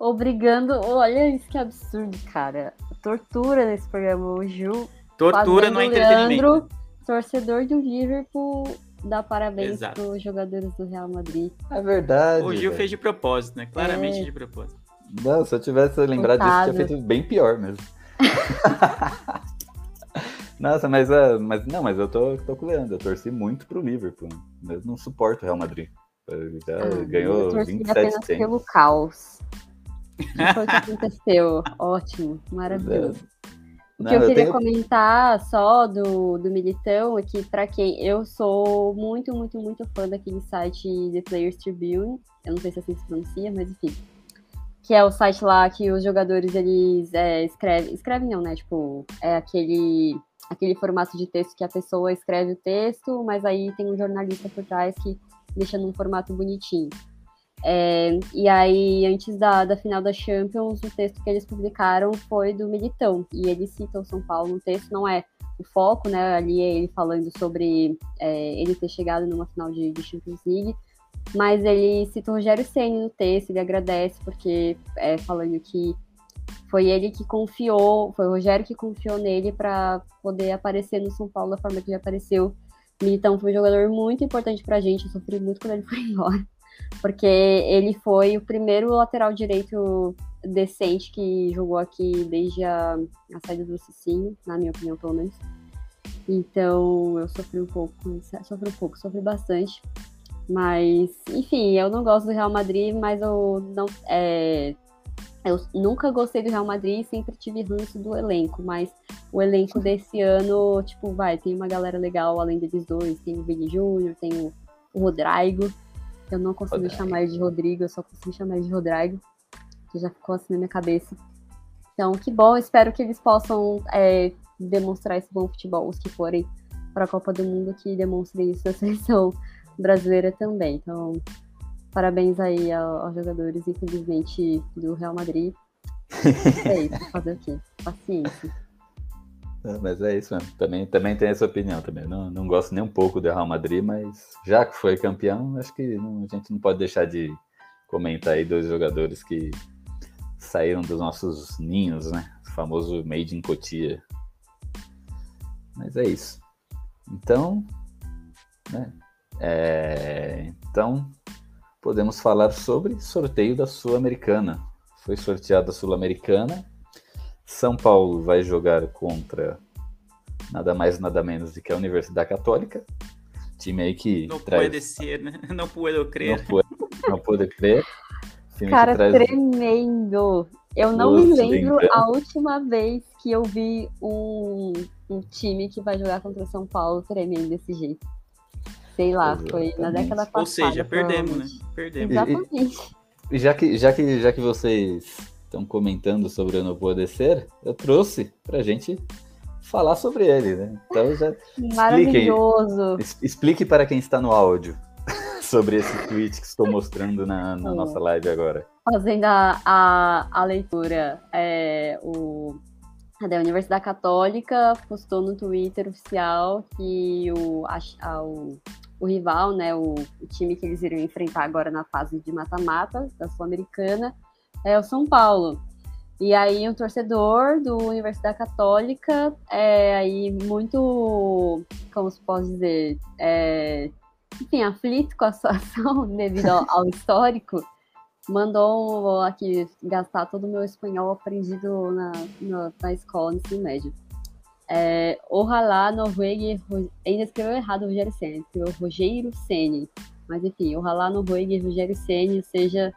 Obrigando. Olha isso que absurdo, cara. Tortura nesse programa. O Gil. Tortura no entretenimento. Leandro torcedor do Liverpool dá parabéns para os jogadores do Real Madrid. É verdade. O Gil véio. fez de propósito, né? Claramente é... de propósito. Não, se eu tivesse lembrado Contado. disso, tinha feito bem pior mesmo. Nossa, mas, uh, mas não, mas eu tô, tô com o Leandro, eu torci muito pro Liverpool. Mas não suporto o Real Madrid. Já ah, ganhou 27 apenas pelo caos. Não foi o que aconteceu. Ótimo, maravilhoso. O que eu queria tenho... comentar só do, do Militão é que, para quem. Eu sou muito, muito, muito fã daquele site The Players Tribune. Eu não sei se assim se pronuncia, mas enfim. Que é o site lá que os jogadores eles é, escrevem. Escrevem não, né? Tipo, é aquele, aquele formato de texto que a pessoa escreve o texto, mas aí tem um jornalista por trás que deixa num formato bonitinho. É, e aí, antes da, da final da Champions, o texto que eles publicaram foi do Militão. E ele cita o São Paulo. O texto não é o foco, né? Ali é ele falando sobre é, ele ter chegado numa final de, de, Champions League. Mas ele cita o Rogério Senna no texto, ele agradece, porque é, falando que foi ele que confiou, foi o Rogério que confiou nele para poder aparecer no São Paulo da forma que ele apareceu. Militão foi um jogador muito importante pra gente, eu sofri muito quando ele foi embora porque ele foi o primeiro lateral direito decente que jogou aqui desde a, a saída do Cicinho, na minha opinião, pelo menos. Então eu sofri um pouco, sofri um pouco, sofri bastante. Mas, enfim, eu não gosto do Real Madrid, mas eu não. É, eu nunca gostei do Real Madrid, sempre tive ranço do elenco, mas o elenco desse ano, tipo, vai, tem uma galera legal além deles dois, tem o Vini Júnior, tem o, o Rodrigo, eu não consegui Rodrigo. chamar ele de Rodrigo, eu só consegui chamar ele de Rodrigo, que já ficou assim na minha cabeça. Então, que bom, espero que eles possam é, demonstrar esse bom futebol, os que forem para a Copa do Mundo, que demonstrem isso da seleção brasileira também. Então, parabéns aí aos jogadores, infelizmente, do Real Madrid. É isso, fazer o quê? Paciência. Mas é isso mesmo. Também, também tem essa opinião também. Não, não gosto nem um pouco do Real Madrid, mas já que foi campeão, acho que não, a gente não pode deixar de comentar aí dois jogadores que saíram dos nossos ninhos, né? O famoso Made in Cotia. Mas é isso. Então, né? É, então, podemos falar sobre sorteio da Sul-Americana. Foi sorteada a Sul-Americana são Paulo vai jogar contra nada mais nada menos do que a Universidade Católica. Time aí que não traz... pode ser, né? Não pode crer. Não pode, não pode crer. Cara, traz... tremendo. Eu não me lembro a última vez que eu vi um, um time que vai jogar contra o São Paulo tremendo desse jeito. Sei lá, Exatamente. foi na década passada. Ou seja, perdemos, né? Perdemos. Exatamente. E, e, já, que, já, que, já que vocês estão comentando sobre o Não Poder Ser, eu trouxe pra gente falar sobre ele, né? Então já Maravilhoso. Explique, explique para quem está no áudio sobre esse tweet que estou mostrando na, na nossa live agora. Fazendo a, a, a leitura, é, o, a Universidade Católica postou no Twitter oficial que o, a, o, o rival, né, o, o time que eles iriam enfrentar agora na fase de mata-mata da Sul-Americana, é o São Paulo. E aí um torcedor do Universidade Católica, é, aí muito, como se pode dizer, é, enfim, aflito com a situação devido ao, histórico, mandou aqui gastar todo o meu espanhol aprendido na, na, na escola, no ensino médio. É, Ojalá Noruega, ainda escreveu errado o Rogério Senna, escreveu Rogério Senna, mas enfim, Ojalá Noruega e Rogério Senna seja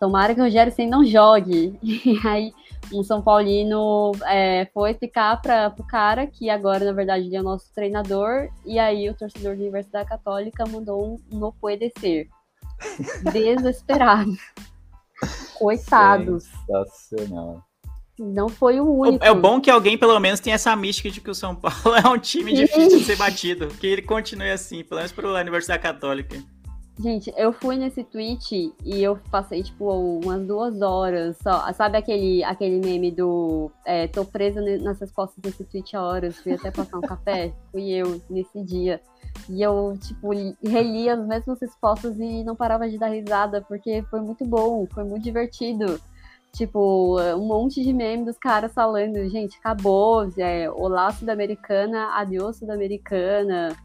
tomara que o Rogério Senna não jogue. E aí um São Paulino é, foi explicar para o cara que agora, na verdade, ele é o nosso treinador, e aí o torcedor da Universidade Católica mandou um no puede ser. Desesperado. Coitados. Sensacional. Não foi o único. É bom que alguém, pelo menos, tem essa mística de que o São Paulo é um time difícil de ser batido. Que ele continue assim, pelo menos para a Universidade Católica. Gente, eu fui nesse tweet e eu passei, tipo, umas duas horas só. Sabe aquele, aquele meme do é, tô presa nas respostas desse tweet há horas, fui até passar um café? Fui eu nesse dia. E eu, tipo, reli as mesmas respostas e não parava de dar risada, porque foi muito bom, foi muito divertido. Tipo, um monte de meme dos caras falando, gente, acabou, é, olá Sul-Americana, adiós Sul-Americana.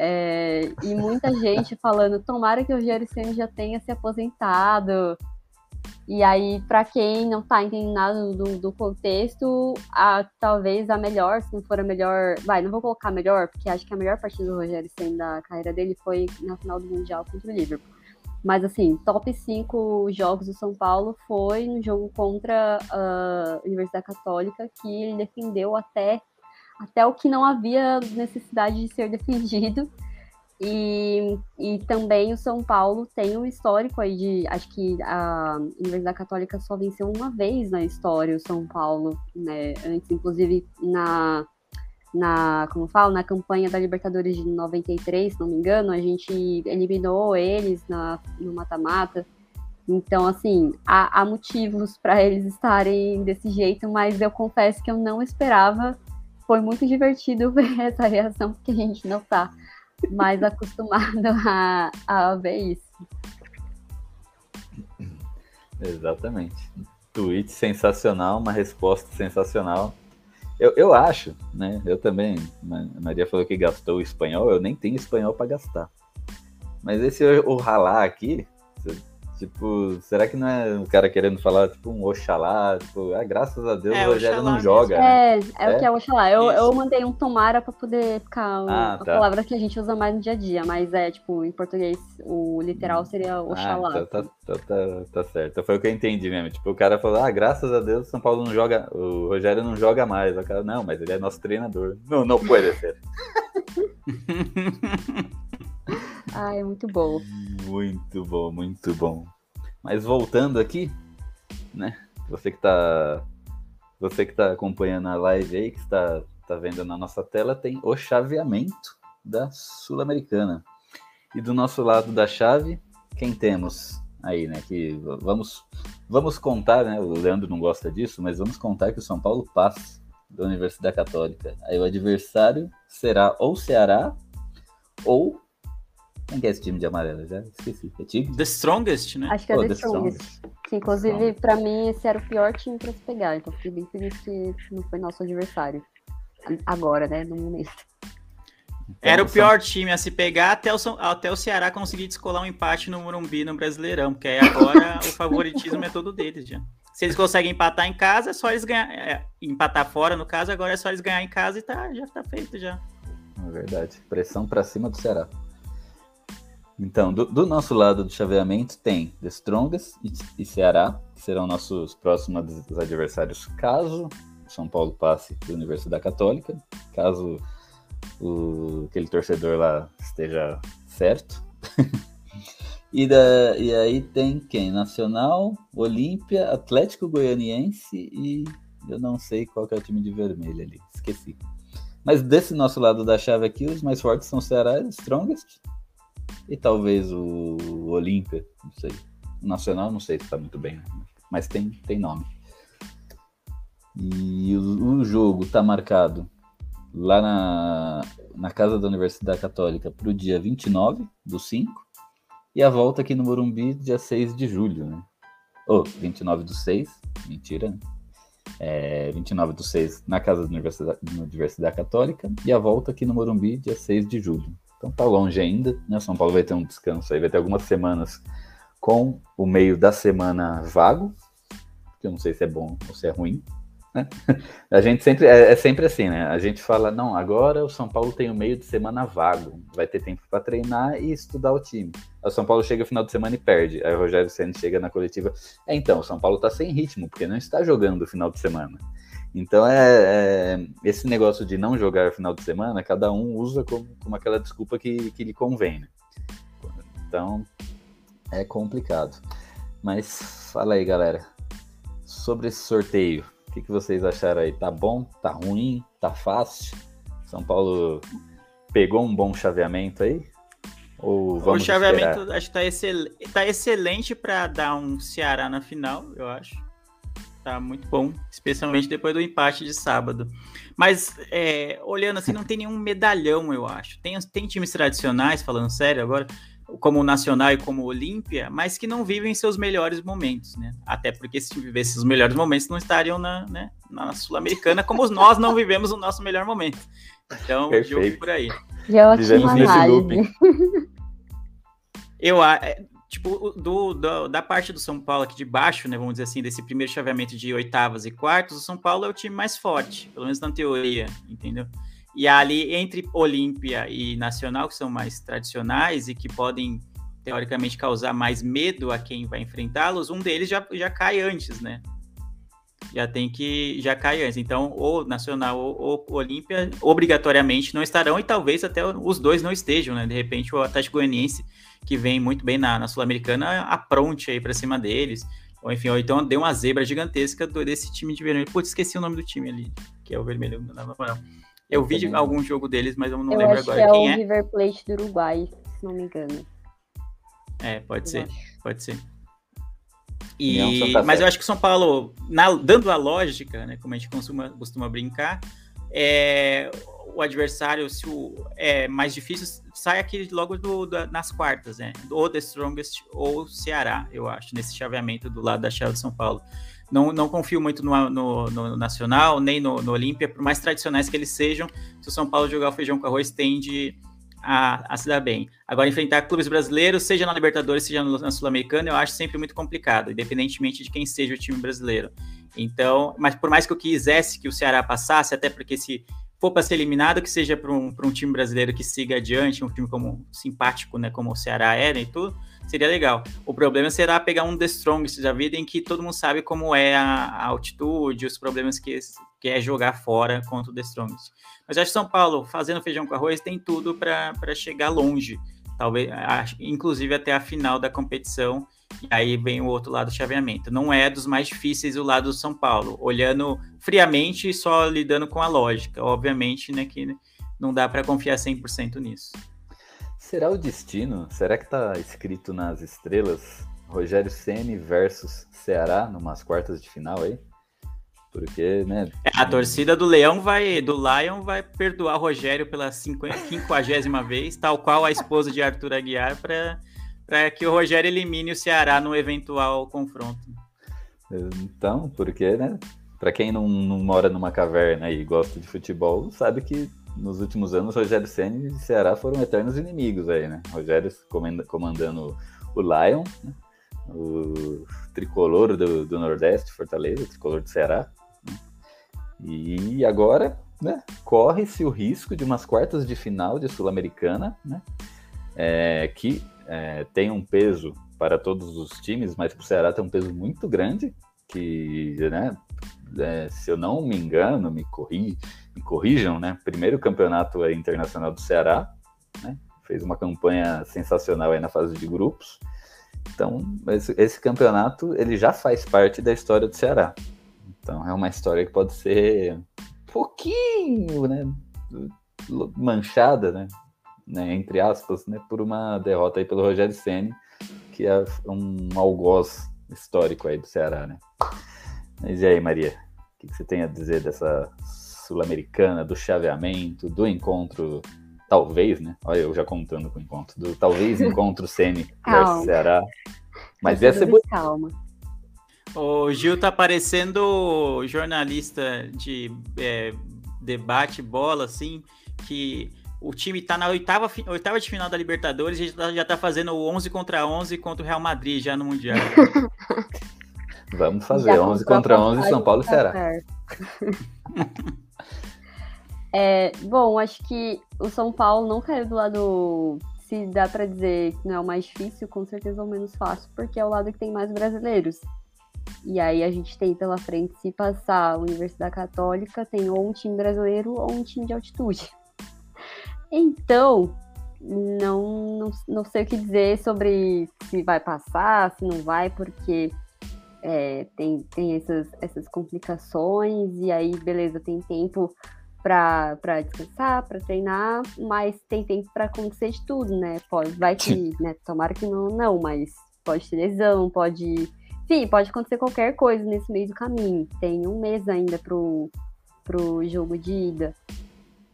É, e muita gente falando, tomara que o Rogério Senna já tenha se aposentado. E aí, para quem não tá entendendo nada do, do contexto, a, talvez a melhor, se não for a melhor. Vai, não vou colocar a melhor, porque acho que a melhor partida do Rogério Senna da carreira dele foi na final do Mundial contra o Liverpool. Mas assim, top 5 jogos do São Paulo foi no jogo contra a Universidade Católica, que ele defendeu até até o que não havia necessidade de ser defendido. E, e também o São Paulo tem um histórico aí de. Acho que a Universidade Católica só venceu uma vez na história o São Paulo, né? Antes, inclusive, na, na como falo, na campanha da Libertadores de 93, se não me engano, a gente eliminou eles na, no mata-mata. Então, assim, há, há motivos para eles estarem desse jeito, mas eu confesso que eu não esperava foi muito divertido ver essa reação, porque a gente não está mais acostumado a, a ver isso. Exatamente. Tweet sensacional, uma resposta sensacional. Eu, eu acho, né? Eu também. A Maria falou que gastou o espanhol, eu nem tenho espanhol para gastar. Mas esse o ralar aqui, Tipo, será que não é o cara querendo falar, tipo, um Oxalá? Tipo, ah, graças a Deus é, o Rogério não joga. É, né? é, é, o que é Oxalá. Eu, eu mandei um tomara pra poder ficar ah, a tá. palavra que a gente usa mais no dia a dia, mas é, tipo, em português, o literal seria ah, Oxalá. Ah, tá, tá, tá, tá, certo. Foi o que eu entendi mesmo. Tipo, o cara falou, ah, graças a Deus o São Paulo não joga, o Rogério não joga mais. O cara, não, mas ele é nosso treinador. Não, não pode ser. ah, é muito bom. Muito bom, muito bom. Mas voltando aqui, né? Você que tá, você que tá acompanhando a live aí, que está tá vendo na nossa tela, tem o chaveamento da Sul-Americana. E do nosso lado da chave, quem temos aí, né? Que vamos, vamos contar, né? O Leandro não gosta disso, mas vamos contar que o São Paulo passa da Universidade Católica. Aí o adversário será ou Ceará ou quem que é esse time de amarelo? Já esqueci. É Tigre? The Strongest, né? Acho que é oh, The, The Strongest. Strongest. Que, inclusive, para mim, esse era o pior time para se pegar. Então, fiquei bem feliz que não foi nosso adversário. Agora, né? No momento. Então, era o pior time a se pegar até o, até o Ceará conseguir descolar um empate no Morumbi no Brasileirão, porque aí agora o favoritismo é todo deles já. Se eles conseguem empatar em casa, é só eles ganhar. É, empatar fora, no caso, agora é só eles ganhar em casa e tá, já tá feito já. É verdade. Pressão para cima do Ceará. Então, do, do, nosso lado do chaveamento tem The Strongest e, e Ceará, que serão nossos próximos adversários caso São Paulo passe para a Universidade Católica, caso o, aquele torcedor lá esteja certo. e, da, e aí tem quem? Nacional, Olímpia, Atlético Goianiense e eu não sei qual que é o time de vermelho ali, esqueci. Mas desse nosso lado da chave aqui, os mais fortes são Ceará e Strongest, e talvez o Olímpia, não sei. O Nacional, não sei se está muito bem, mas tem, tem nome. E o, o jogo está marcado lá na, na casa da Universidade Católica para o dia 29 do 5 e a volta aqui no Morumbi dia 6 de julho, né? Oh, 29 do 6, mentira, né? É, 29 do 6 na casa da Universidade, Universidade Católica e a volta aqui no Morumbi dia 6 de julho. Então tá longe ainda, né? São Paulo vai ter um descanso aí, vai ter algumas semanas com o meio da semana vago, que eu não sei se é bom ou se é ruim, Né? A gente sempre é, é, sempre assim, né? A gente fala, não, agora o São Paulo tem o meio de semana vago, vai ter tempo para treinar e estudar o time. O São Paulo chega no final de semana e perde. Aí o Rogério Senna chega na coletiva, é então, o São Paulo tá sem ritmo, porque não está jogando o final de semana. Então é, é, esse negócio de não jogar final de semana, cada um usa como, como aquela desculpa que, que lhe convém. Né? Então é complicado. Mas fala aí, galera, sobre esse sorteio. O que, que vocês acharam aí? Tá bom? Tá ruim? Tá fácil? São Paulo pegou um bom chaveamento aí? Ou vamos o chaveamento esperar? acho que tá, excel... tá excelente para dar um Ceará na final, eu acho. Tá muito bom, especialmente depois do empate de sábado. Mas é, olhando assim, não tem nenhum medalhão, eu acho. Tem, tem times tradicionais, falando sério agora, como o Nacional e como o Olímpia, mas que não vivem seus melhores momentos, né? Até porque se vivessem os melhores momentos, não estariam na, né, na Sul-Americana, como nós não vivemos o nosso melhor momento. Então, Perfeito. jogo por aí. Já análise. Eu, tipo, do, do, da parte do São Paulo aqui de baixo, né, vamos dizer assim, desse primeiro chaveamento de oitavas e quartos, o São Paulo é o time mais forte, pelo menos na teoria, entendeu? E ali, entre Olímpia e Nacional, que são mais tradicionais e que podem, teoricamente, causar mais medo a quem vai enfrentá-los, um deles já, já cai antes, né? Já tem que. Já cai antes. Então, o Nacional ou o Olímpia, obrigatoriamente, não estarão e talvez até os dois não estejam, né? De repente, o Atlético Goianiense, que vem muito bem na, na Sul-Americana, apronte aí para cima deles. Ou enfim, ou então deu uma zebra gigantesca desse time de vermelho. Putz, esqueci o nome do time ali, que é o vermelho. Não, não, não. Eu vi de algum jogo deles, mas eu não eu lembro acho agora que é quem o é. River Plate do Uruguai, se não me engano. É, pode Eu ser, acho. pode ser. E, mas eu acho que o São Paulo, na- dando a lógica, né, como a gente costuma, costuma brincar, é, o adversário, se o, é mais difícil, sai aqui logo do, da- nas quartas, né? Ou The Strongest ou Ceará, eu acho, nesse chaveamento do lado da chave de São Paulo. Não, não confio muito no, no- no Nacional, nem no, no Olímpia, por mais tradicionais que eles sejam, se o São Paulo jogar o feijão com arroz, tende a, a se dar bem. Agora, enfrentar clubes brasileiros, seja na Libertadores, seja na Sul-Americana, eu acho sempre muito complicado, independentemente de quem seja o time brasileiro. Então, mas por mais que eu quisesse que o Ceará passasse, até porque se for para ser eliminado, que seja para um, um time brasileiro que siga adiante, um time como simpático, né, como o Ceará era e tudo, seria legal. O problema será pegar um The Strongest da vida em que todo mundo sabe como é a, a altitude, os problemas que, que é jogar fora contra o The Strongest. Mas acho que São Paulo, fazendo feijão com arroz, tem tudo para chegar longe. Talvez, inclusive até a final da competição. E aí vem o outro lado do chaveamento. Não é dos mais difíceis o lado do São Paulo. Olhando friamente e só lidando com a lógica. Obviamente, né, que não dá para confiar 100% nisso. Será o destino? Será que tá escrito nas estrelas Rogério Ceni versus Ceará numas quartas de final aí? Porque, né? É, A torcida do Leão vai, do Lion vai perdoar o Rogério pela 50 vez, tal qual a esposa de Arthur Aguiar, para que o Rogério elimine o Ceará no eventual confronto. Então, porque, né? Pra quem não, não mora numa caverna e gosta de futebol, sabe que nos últimos anos Rogério Ceni e Ceará foram eternos inimigos aí, né? Rogério comanda- comandando o Lion, né? o tricolor do, do Nordeste, Fortaleza, tricolor do Ceará. E agora, né? Corre-se o risco de umas quartas de final de Sul-Americana, né? É, que é, tem um peso para todos os times, mas para o Ceará tem um peso muito grande, que, né, é, se eu não me engano, me, corri, me corrijam, né, primeiro campeonato internacional do Ceará, né, fez uma campanha sensacional aí na fase de grupos, então esse, esse campeonato ele já faz parte da história do Ceará, então é uma história que pode ser um pouquinho, né, manchada, né, né, entre aspas, né, por uma derrota aí pelo Rogério Ceni, que é um algoz histórico aí do Ceará, né? Mas e aí, Maria? O que, você tem a dizer dessa sul-americana, do chaveamento, do encontro, talvez, né? Olha, eu já contando com o encontro, do talvez encontro Ceni versus Ceará. Mas ia ser Torcedores, bonito. Calma. O Gil tá parecendo jornalista de é, debate bola, assim, que o time tá na oitava, oitava de final da Libertadores e já tá, já tá fazendo o 11 contra 11 contra o Real Madrid já no Mundial. Vamos fazer Já 11 comprou contra a 11, São Paulo e pro Ceará. É, bom, acho que o São Paulo não caiu do lado. Se dá para dizer que não é o mais difícil, com certeza é o menos fácil, porque é o lado que tem mais brasileiros. E aí a gente tem pela frente, se passar a Universidade Católica, tem ou um time brasileiro ou um time de altitude. Então, não, não, não sei o que dizer sobre se vai passar, se não vai, porque é, tem, tem essas, essas complicações, e aí, beleza, tem tempo para descansar, para treinar, mas tem tempo para acontecer de tudo, né? Pode, vai que, né? Tomara que não, não, mas pode ter lesão, pode. Enfim, pode acontecer qualquer coisa nesse meio do caminho. Tem um mês ainda pro, pro jogo de ida.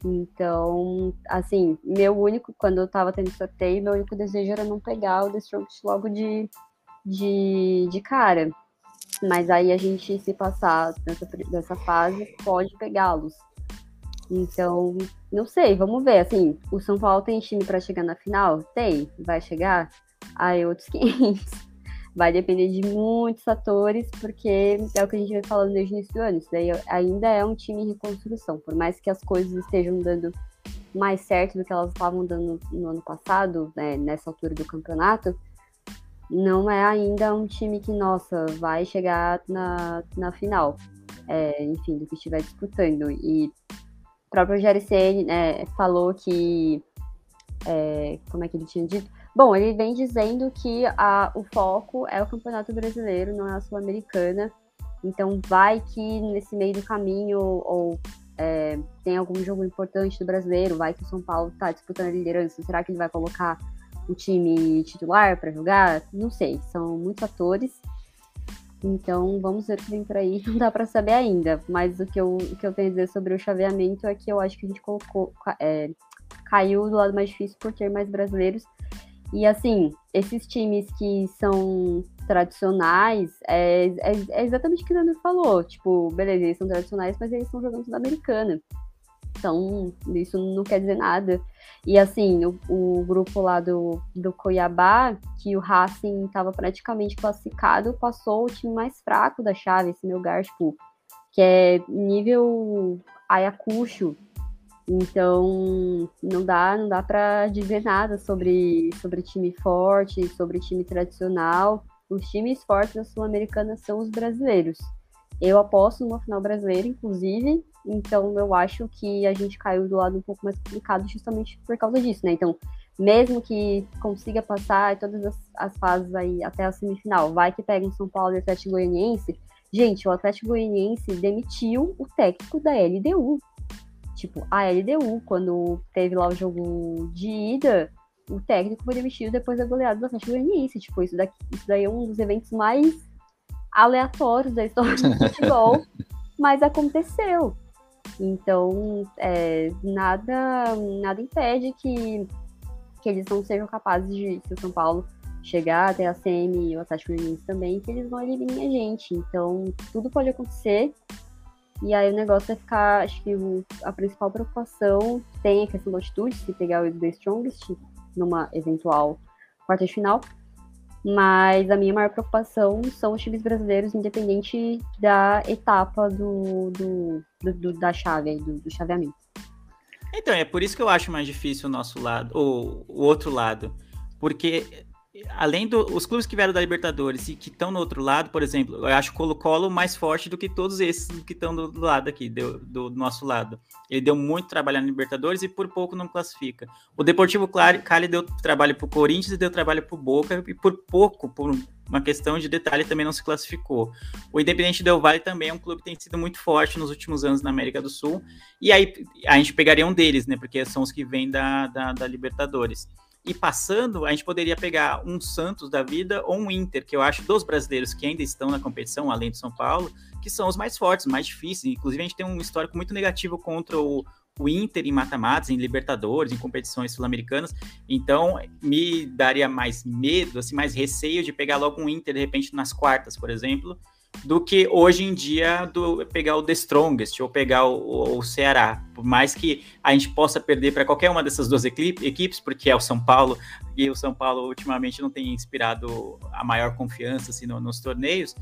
Então, assim, meu único, quando eu tava tendo sorteio, meu único desejo era não pegar o The Strokes logo de, de, de cara. Mas aí a gente, se passar dessa, dessa fase, pode pegá-los. Então, não sei, vamos ver. Assim, o São Paulo tem time para chegar na final? Tem. Vai chegar? Aí outros 500 vai depender de muitos fatores, porque é o que a gente vem falando desde o início do ano. Isso daí ainda é um time em reconstrução, por mais que as coisas estejam dando mais certo do que elas estavam dando no ano passado, né, nessa altura do campeonato, não é ainda um time que, nossa, vai chegar na, na final, é, enfim, do que estiver disputando. E o próprio Jerry né, falou que, é, como é que ele tinha dito? Bom, ele vem dizendo que a, o foco é o Campeonato Brasileiro, não é a Sul-Americana. Então, vai que nesse meio do caminho, ou é, tem algum jogo importante do brasileiro, vai que o São Paulo está disputando a liderança, será que ele vai colocar o time titular para jogar? Não sei, são muitos fatores. Então, vamos ver o que vem por aí. Não dá para saber ainda, mas o que, eu, o que eu tenho a dizer sobre o chaveamento é que eu acho que a gente colocou, é, caiu do lado mais difícil por ter mais brasileiros e assim, esses times que são tradicionais, é, é, é exatamente o que o Dani falou. Tipo, beleza, eles são tradicionais, mas eles estão jogando Sul-Americana. Então, isso não quer dizer nada. E assim, o, o, grupo lá do, do Cuiabá, que o Racing estava praticamente classificado, passou o time mais fraco da chave, esse meu tipo, que é nível Ayacucho, então, não dá, não dá para dizer nada sobre, sobre time forte, sobre time tradicional. Os times fortes da Sul-Americana são os brasileiros. Eu aposto numa final brasileira, inclusive, então eu acho que a gente caiu do lado um pouco mais complicado justamente por causa disso, né? Então, mesmo que consiga passar todas as, as fases aí até a semifinal, vai que pega um São Paulo e Atlético Goianiense. Gente, o Atlético Goianiense demitiu o técnico da LDU. Tipo, a LDU, quando teve lá o jogo de ida, o técnico foi demitido depois da goleada do Atlético Goianiense. Tipo, isso, daqui, isso daí é um dos eventos mais aleatórios da história do futebol, mas aconteceu. Então, é, nada, nada impede que, que eles não sejam capazes de, se o São Paulo chegar até a CM e o Atlético Goianiense também, que eles não eliminem a gente. Então, tudo pode acontecer. E aí o negócio vai ficar, acho que o, a principal preocupação tem a questão da altitude, se pegar o The Strongest numa eventual quarta de final. Mas a minha maior preocupação são os times brasileiros, independente da etapa do, do, do da chave, do, do chaveamento. Então, é por isso que eu acho mais difícil o nosso lado, ou o outro lado. Porque além dos clubes que vieram da Libertadores e que estão no outro lado, por exemplo, eu acho o Colo-Colo mais forte do que todos esses que estão do, do, lado aqui, do, do, nosso lado. Ele deu muito trabalho na Libertadores e por pouco não classifica. O Deportivo Cali deu trabalho para o Corinthians e deu trabalho para o Boca e por pouco, por uma questão de detalhe, também não se classificou. O Independente Del Valle também é um clube que tem sido muito forte nos últimos anos na América do Sul. E aí a gente pegaria um deles, né? Porque são os que vêm da, da, da Libertadores. E passando, a gente poderia pegar um Santos da vida ou um Inter, que eu acho dos brasileiros que ainda estão na competição, além do São Paulo, que são os mais fortes, mais difíceis. Inclusive, a gente tem um histórico muito negativo contra o, o Inter em mata-matas, em Libertadores, em competições sul-americanas. Então, me daria mais medo, assim, mais receio de pegar logo um Inter, de repente, nas quartas, por exemplo, do que hoje em dia do pegar o The Strongest ou pegar o, o Ceará. Por mais que a gente possa perder para qualquer uma dessas duas equipes, porque é o São Paulo e o São Paulo ultimamente não tem inspirado a maior confiança assim, no, nos torneios.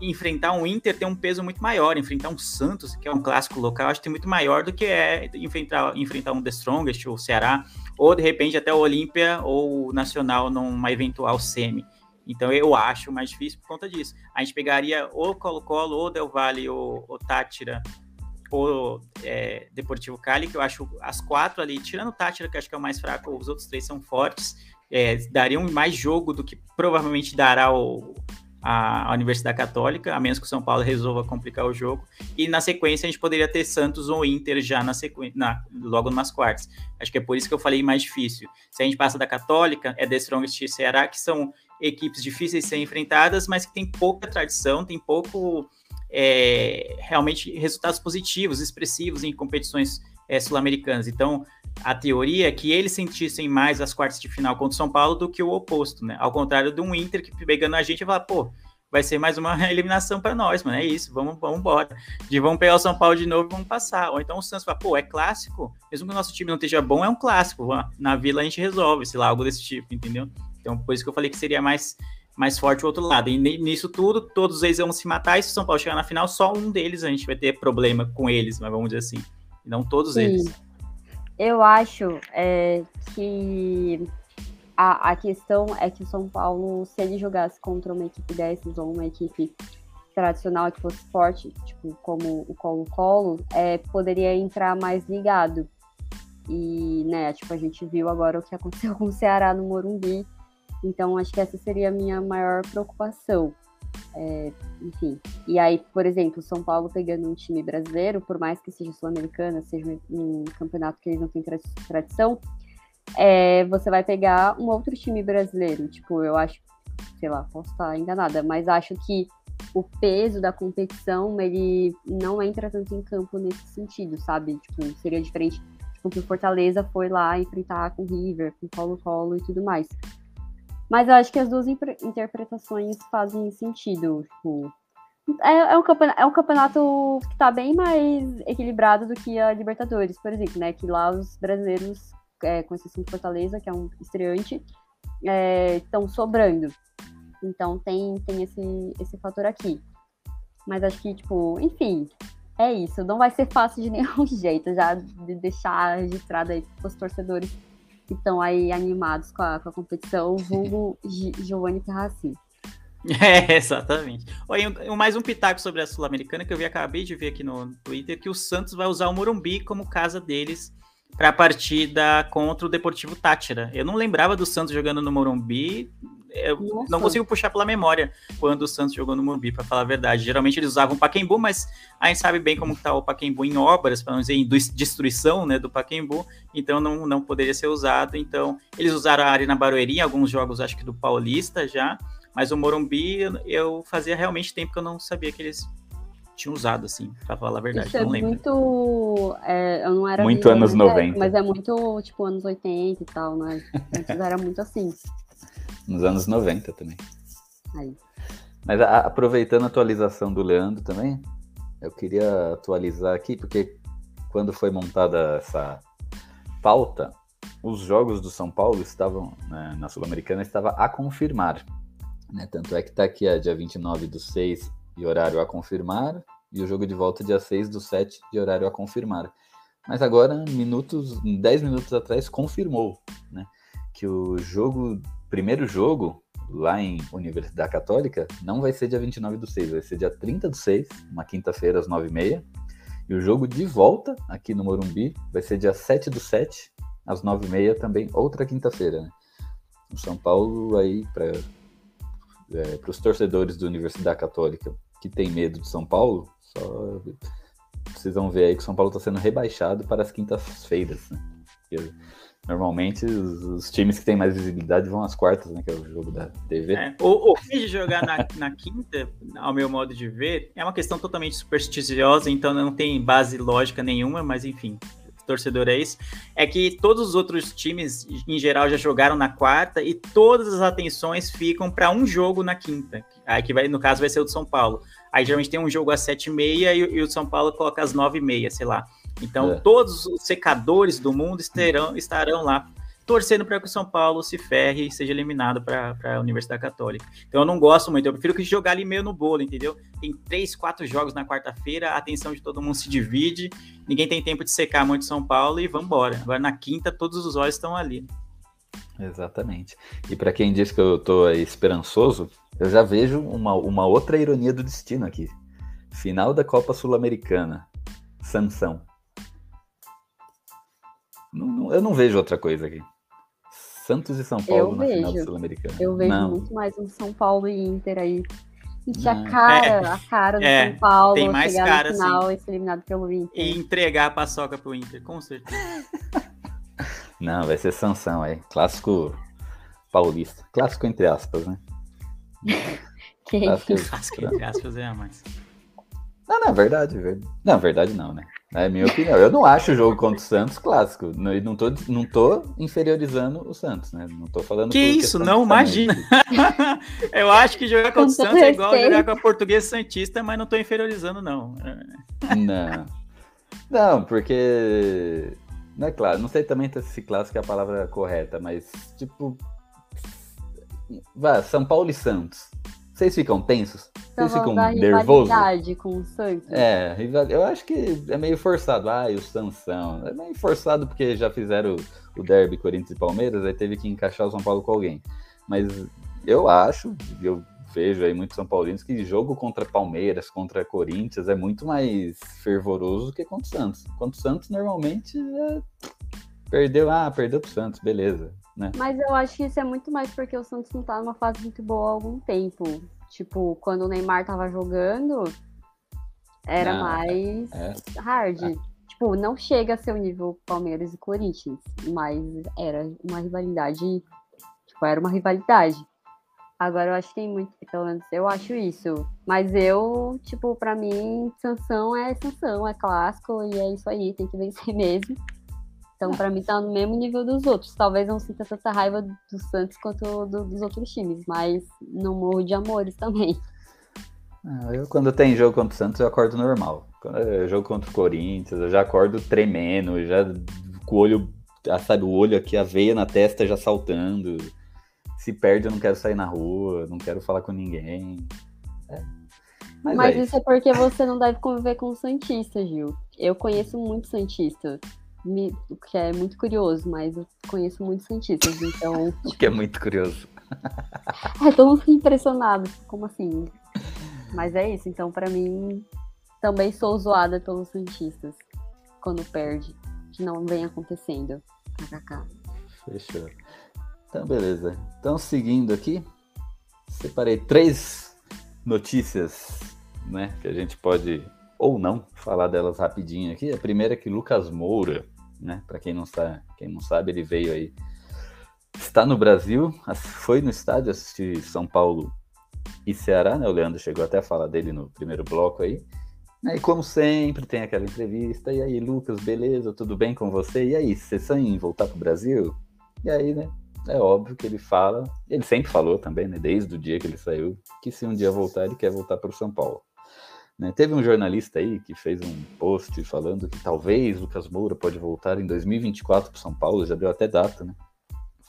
enfrentar um Inter tem um peso muito maior, enfrentar um Santos, que é um clássico local, acho que tem muito maior do que é enfrentar, enfrentar um The Strongest, ou Ceará, ou de repente até o Olímpia ou o Nacional numa eventual semi. Então eu acho mais difícil por conta disso. A gente pegaria ou Colo-Colo, ou Del Valle, ou, ou Tátira, ou é, Deportivo Cali, que eu acho as quatro ali, tirando o Tátira, que acho que é o mais fraco, os outros três são fortes, é, dariam mais jogo do que provavelmente dará o, a, a, Universidade Católica, a menos que o São Paulo resolva complicar o jogo. E na sequência a gente poderia ter Santos ou Inter já na na, logo nas quartas. Acho que é por isso que eu falei mais difícil. Se a gente passa da Católica, é The Strongest Ceará, que são equipes difíceis de ser enfrentadas, mas que tem pouca tradição, tem pouco é, realmente resultados positivos, expressivos em competições é, sul-americanas. Então, a teoria é que eles sentissem mais as quartas de final contra o São Paulo do que o oposto, né? Ao contrário de um Inter que pegando a gente vai falar, pô, vai ser mais uma eliminação para nós, mano. É isso, vamos, vamos embora. De vamos pegar o São Paulo de novo e vamos passar. Ou então o Santos fala, pô, é clássico, mesmo que o nosso time não esteja bom, é um clássico. Na vila a gente resolve, sei lá, algo desse tipo, entendeu? Então, por isso que eu falei que seria mais, mais forte o outro lado. E nisso tudo, todos eles vão se matar, e se o São Paulo chegar na final, só um deles a gente vai ter problema com eles, mas vamos dizer assim. E não todos Sim. eles. Eu acho é, que a, a questão é que o São Paulo, se ele jogasse contra uma equipe dessas ou uma equipe tradicional que fosse forte, tipo como o Colo-Colo, é, poderia entrar mais ligado. E, né, tipo, a gente viu agora o que aconteceu com o Ceará no Morumbi, então, acho que essa seria a minha maior preocupação. É, enfim. E aí, por exemplo, São Paulo pegando um time brasileiro, por mais que seja sul-americana, seja um campeonato que eles não têm tradição, é, você vai pegar um outro time brasileiro. Tipo, eu acho, sei lá, posso estar enganada, mas acho que o peso da competição, ele não entra tanto em campo nesse sentido, sabe? Tipo, seria diferente tipo, que o Fortaleza foi lá enfrentar com o River, com o Colo-Colo e tudo mais. Mas eu acho que as duas interpretações fazem sentido. Tipo, é, é, um campeonato, é um campeonato que está bem mais equilibrado do que a Libertadores, por exemplo, né? Que lá os brasileiros, é, com exceção de Fortaleza, que é um estreante, estão é, sobrando. Então tem, tem esse, esse fator aqui. Mas acho que, tipo, enfim, é isso. Não vai ser fácil de nenhum jeito, já de deixar registrado aí para os torcedores que estão aí animados com a, com a competição, vulgo Giovanni Terracin. É, exatamente. Oi, mais um pitaco sobre a Sul-Americana que eu vi, acabei de ver aqui no Twitter, que o Santos vai usar o Morumbi como casa deles para a partida contra o Deportivo Tátira. Eu não lembrava do Santos jogando no Morumbi, eu Nossa. não consigo puxar pela memória quando o Santos jogou no Morumbi, para falar a verdade. Geralmente eles usavam o Paquembu, mas a gente sabe bem como está o Paquembu em obras, para não dizer em destruição né, do Paquembu, então não, não poderia ser usado. Então eles usaram a Arena Barueri em alguns jogos, acho que do Paulista já, mas o Morumbi eu fazia realmente tempo que eu não sabia que eles tinham usado, assim, pra falar a verdade. Isso é não lembro. muito. É, eu não era muito anos 90. mas é muito, tipo, anos 80 e tal, né? Antes era muito assim nos anos 90 também. Aí. Mas a, aproveitando a atualização do Leandro também, eu queria atualizar aqui, porque quando foi montada essa pauta, os jogos do São Paulo estavam, né, na Sul-Americana, estava a confirmar. Né? Tanto é que está aqui a dia 29 do 6 e horário a confirmar, e o jogo de volta dia 6 do 7 e horário a confirmar. Mas agora, minutos, 10 minutos atrás, confirmou né, que o jogo primeiro jogo lá em Universidade Católica não vai ser dia 29 do 6, vai ser dia 30 do 6, uma quinta-feira às 9h30. E o jogo de volta aqui no Morumbi vai ser dia 7 do 7, às 9h30 também, outra quinta-feira. Né? O São Paulo aí, para é, os torcedores da Universidade Católica que tem medo de São Paulo, só precisam ver aí que o São Paulo está sendo rebaixado para as quintas-feiras. Né? Normalmente os, os, times que têm mais visibilidade vão às quartas, né? Que é o jogo da TV. É, o, o de jogar na, na, quinta, ao meu modo de ver, é uma questão totalmente supersticiosa, então não tem base lógica nenhuma, mas enfim, torcedor é isso. É que todos os outros times, em geral, já jogaram na quarta e todas as atenções ficam para um jogo na quinta. Aí que vai, no caso, vai ser o do São Paulo. Aí geralmente tem um jogo às sete e meia e o São Paulo coloca às nove e meia, sei lá. Então, é. todos os secadores do mundo estarão, estarão lá torcendo para que o São Paulo se ferre e seja eliminado para a Universidade Católica. Então eu não gosto muito, eu prefiro que jogar ali meio no bolo, entendeu? Tem três, quatro jogos na quarta-feira, a atenção de todo mundo se divide, ninguém tem tempo de secar muito São Paulo e vamos embora. Agora na quinta todos os olhos estão ali. Exatamente. E para quem diz que eu tô esperançoso, eu já vejo uma, uma outra ironia do destino aqui. Final da Copa Sul-Americana. Sansão. Eu não vejo outra coisa aqui. Santos e São Paulo Eu na final vejo. Sul-Americana. Eu vejo Não. muito mais um São Paulo e Inter aí. Não. a cara, É, a cara do é, São Paulo tem mais chegar cara, no final e ser eliminado pelo Inter. E entregar a paçoca pro Inter, com certeza. Não, vai ser Sansão aí. Clássico paulista. Clássico entre aspas, né? Que Clássico- Clássico, entre aspas, é a mais. Não, não, verdade, verdade. Não, verdade não, né? É a minha opinião. Eu não acho o jogo contra o Santos clássico. Não, e não, tô, não tô inferiorizando o Santos, né? Não tô falando Que isso, não, imagina. Eu acho que jogar contra o Santos é igual jogar com a Portuguesa Santista, mas não tô inferiorizando, não. Não. Não, porque. Não é claro, não sei também se clássico é a palavra correta, mas tipo. Vá, São Paulo e Santos. Vocês ficam tensos? Vocês ficam nervosos? com o Santos. É, eu acho que é meio forçado. Ah, e o Sansão. É meio forçado porque já fizeram o derby Corinthians e Palmeiras, aí teve que encaixar o São Paulo com alguém. Mas eu acho, eu vejo aí muitos São Paulinos que jogo contra Palmeiras, contra Corinthians é muito mais fervoroso do que contra o Santos. Contra o Santos, normalmente, é... perdeu, ah, perdeu pro Santos, beleza. Né? Mas eu acho que isso é muito mais porque o Santos não tá numa fase muito boa há algum tempo. Tipo, quando o Neymar tava jogando, era Não, mais é. hard. Tipo, não chega a ser o nível Palmeiras e Corinthians, mas era uma rivalidade. Tipo, era uma rivalidade. Agora eu acho que tem muito, pelo menos eu acho isso. Mas eu, tipo, pra mim, sanção é sanção, é clássico e é isso aí, tem que vencer mesmo. Então, pra mim, tá no mesmo nível dos outros. Talvez não sinta tanta raiva do Santos quanto do- dos outros times, mas não morro de amores também. Ah, Eu, quando tem jogo contra o Santos, eu acordo normal. Quando é jogo contra o Corinthians, eu já acordo tremendo, já com o olho, ah, sabe, o olho aqui, a veia na testa já saltando. Se perde, eu não quero sair na rua, não quero falar com ninguém. É. Mas, Mas é isso é porque você não deve conviver com o Santista, Gil. Eu conheço muito Santista, me- o que é muito curioso, mas eu conheço muitos Santistas, então. o que é muito curioso. É, todo mundo impressionado. Como assim? Mas é isso, então pra mim também sou zoada pelos Santistas quando perde. Que não vem acontecendo. KKK. Fechou. Então, beleza. Então, seguindo aqui, separei três notícias, né, que a gente pode ou não falar delas rapidinho aqui. A primeira é que Lucas Moura, né, para quem não sabe, quem não sabe, ele veio aí está no Brasil, foi no estádio assistir São Paulo e Ceará, né? O Leandro chegou até a falar dele no primeiro bloco aí. E como sempre, tem aquela entrevista. E aí, Lucas, beleza? Tudo bem com você? E aí, você sonha voltar pro Brasil? E aí, né? É óbvio que ele fala, ele sempre falou também, né? Desde o dia que ele saiu, que se um dia voltar, ele quer voltar para o São Paulo. Né, Teve um jornalista aí que fez um post falando que talvez Lucas Moura pode voltar em 2024 para São Paulo, já deu até data, né?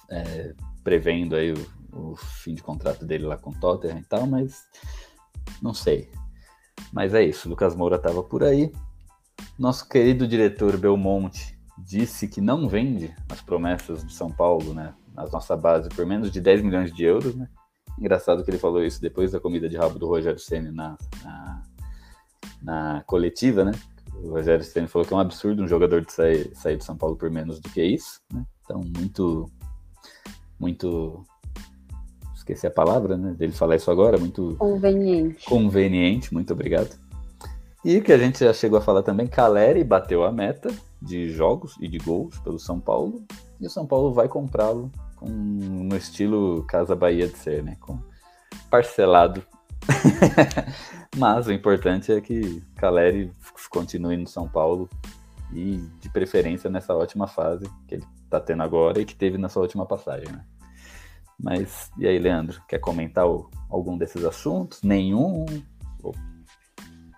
É, prevendo aí o, o fim de contrato dele lá com o Tottenham e tal, mas não sei. Mas é isso, Lucas Moura estava por aí. Nosso querido diretor Belmonte disse que não vende as promessas do São Paulo, né? Na nossa base por menos de 10 milhões de euros, né? Engraçado que ele falou isso depois da comida de rabo do Rogério Ceni na, na, na coletiva, né? O Rogério Ceni falou que é um absurdo um jogador de sair, sair do São Paulo por menos do que isso, né? Então, muito, muito, esqueci a palavra, né? Dele falar isso agora, muito Conveniente. conveniente, muito obrigado. E o que a gente já chegou a falar também, Caleri bateu a meta de jogos e de gols pelo São Paulo, e o São Paulo vai comprá-lo com no estilo Casa Bahia de ser, né? Com parcelado. Mas o importante é que Caleri continue no São Paulo e de preferência nessa ótima fase que ele tá tendo agora e que teve na sua última passagem, né? Mas e aí, Leandro, quer comentar o- algum desses assuntos? Nenhum?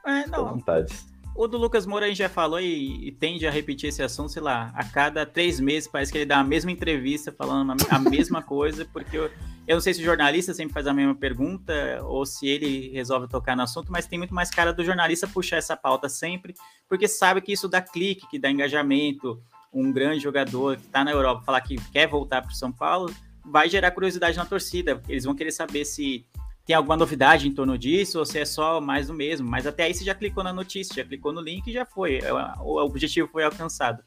É, Fica à não, vontade. O do Lucas Moura a gente já falou e, e, tende a repetir esse assunto, sei lá, a cada três meses parece que ele dá a mesma entrevista falando a mesma coisa, porque eu, eu não sei se o jornalista sempre faz a mesma pergunta ou se ele resolve tocar no assunto, mas tem muito mais cara do jornalista puxar essa pauta sempre, porque sabe que isso dá clique, que dá engajamento. Um grande jogador que está na Europa falar que quer voltar para o São Paulo vai gerar curiosidade na torcida. Eles vão querer saber se tem alguma novidade em torno disso ou se é só mais do mesmo. Mas até aí você já clicou na notícia, já clicou no link e já foi. É, o objetivo foi alcançado.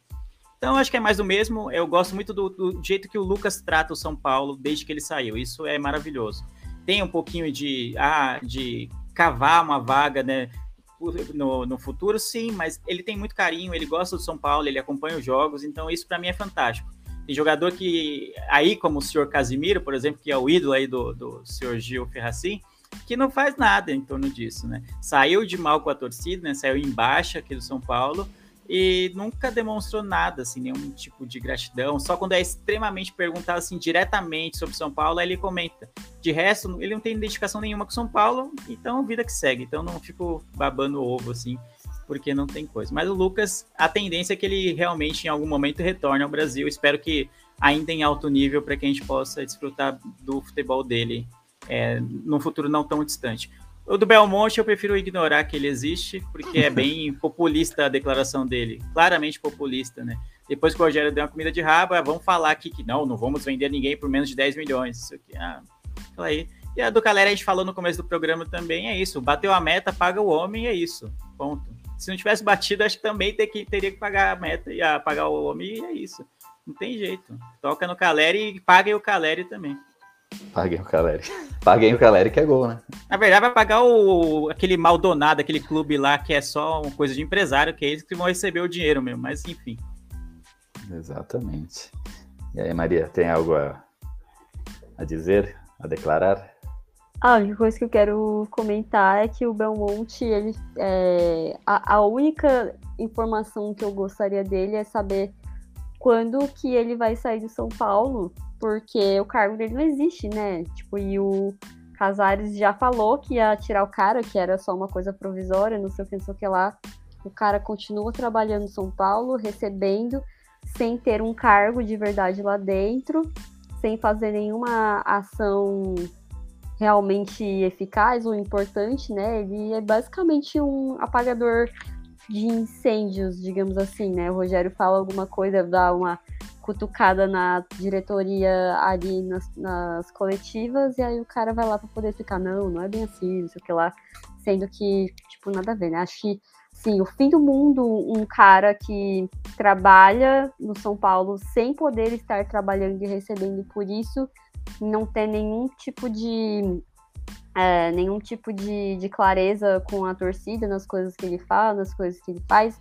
Então, acho que é mais do mesmo. Eu gosto muito do, do, jeito que o Lucas trata o São Paulo desde que ele saiu. Isso é maravilhoso. Tem um pouquinho de, ah, de cavar uma vaga, né? No, no futuro, sim, mas ele tem muito carinho, ele gosta do São Paulo, ele acompanha os jogos, então isso para mim é fantástico. Tem jogador que, aí como o senhor Casimiro, por exemplo, que é o ídolo aí do, do senhor Gil Ferracin, que não faz nada em torno disso, né? Saiu de mal com a torcida, né? Saiu em baixa aqui do São Paulo e nunca demonstrou nada, assim, nenhum tipo de gratidão. Só quando é extremamente perguntado, assim, diretamente sobre São Paulo, aí ele comenta. De resto, ele não tem identificação nenhuma com São Paulo, então vida que segue. Então não fico babando ovo, assim, porque não tem coisa. Mas o Lucas, a tendência é que ele realmente em algum momento retorne ao Brasil. Espero que ainda em alto nível para que a gente possa desfrutar do futebol dele é, num futuro não tão distante. O do Belmonte eu prefiro ignorar que ele existe, porque é bem populista a declaração dele. Claramente populista, né? Depois que o Rogério deu uma comida de rabo, ah, vamos falar aqui que não, não vamos vender ninguém por menos de 10 milhões. Isso aqui, ah, fala aí. E a do Calera a gente falou no começo do programa também, é isso. Bateu a meta, paga o homem, é isso. Ponto. Se não tivesse batido, acho que também ter que, teria que pagar a meta e pagar o homem, e é isso. Não tem jeito. Toca no Caleri e paguem o Caleri também. Paguem o Caleri. Paguem o Caleri que é gol, né? Na verdade, vai pagar o, aquele Maldonado, aquele clube lá que é só uma coisa de empresário, que é eles que vão receber o dinheiro mesmo, mas enfim. Exatamente. E aí, Maria, tem algo a, a dizer, a declarar? A única coisa que eu quero comentar é que o Belmonte, ele, é, a, a, única informação que eu gostaria dele é saber quando que ele vai sair de São Paulo, porque o cargo dele não existe, né? Tipo, e o Casares já falou que ia tirar o cara, que era só uma coisa provisória, não sei o que, não sei o que lá. O cara continua trabalhando em São Paulo, recebendo, sem ter um cargo de verdade lá dentro, sem fazer nenhuma ação realmente eficaz ou importante, né? Ele é basicamente um apagador de incêndios, digamos assim, né? O Rogério fala alguma coisa, dá uma cutucada na diretoria ali nas, nas coletivas, e aí o cara vai lá para poder ficar, não, não é bem assim, não sei o que lá, sendo que, tipo, nada a ver, né? Acho que, sim, o fim do mundo, um cara que trabalha no São Paulo sem poder estar trabalhando e recebendo por isso, não ter nenhum tipo de é, nenhum tipo de, de clareza com a torcida nas coisas que ele fala, nas coisas que ele faz,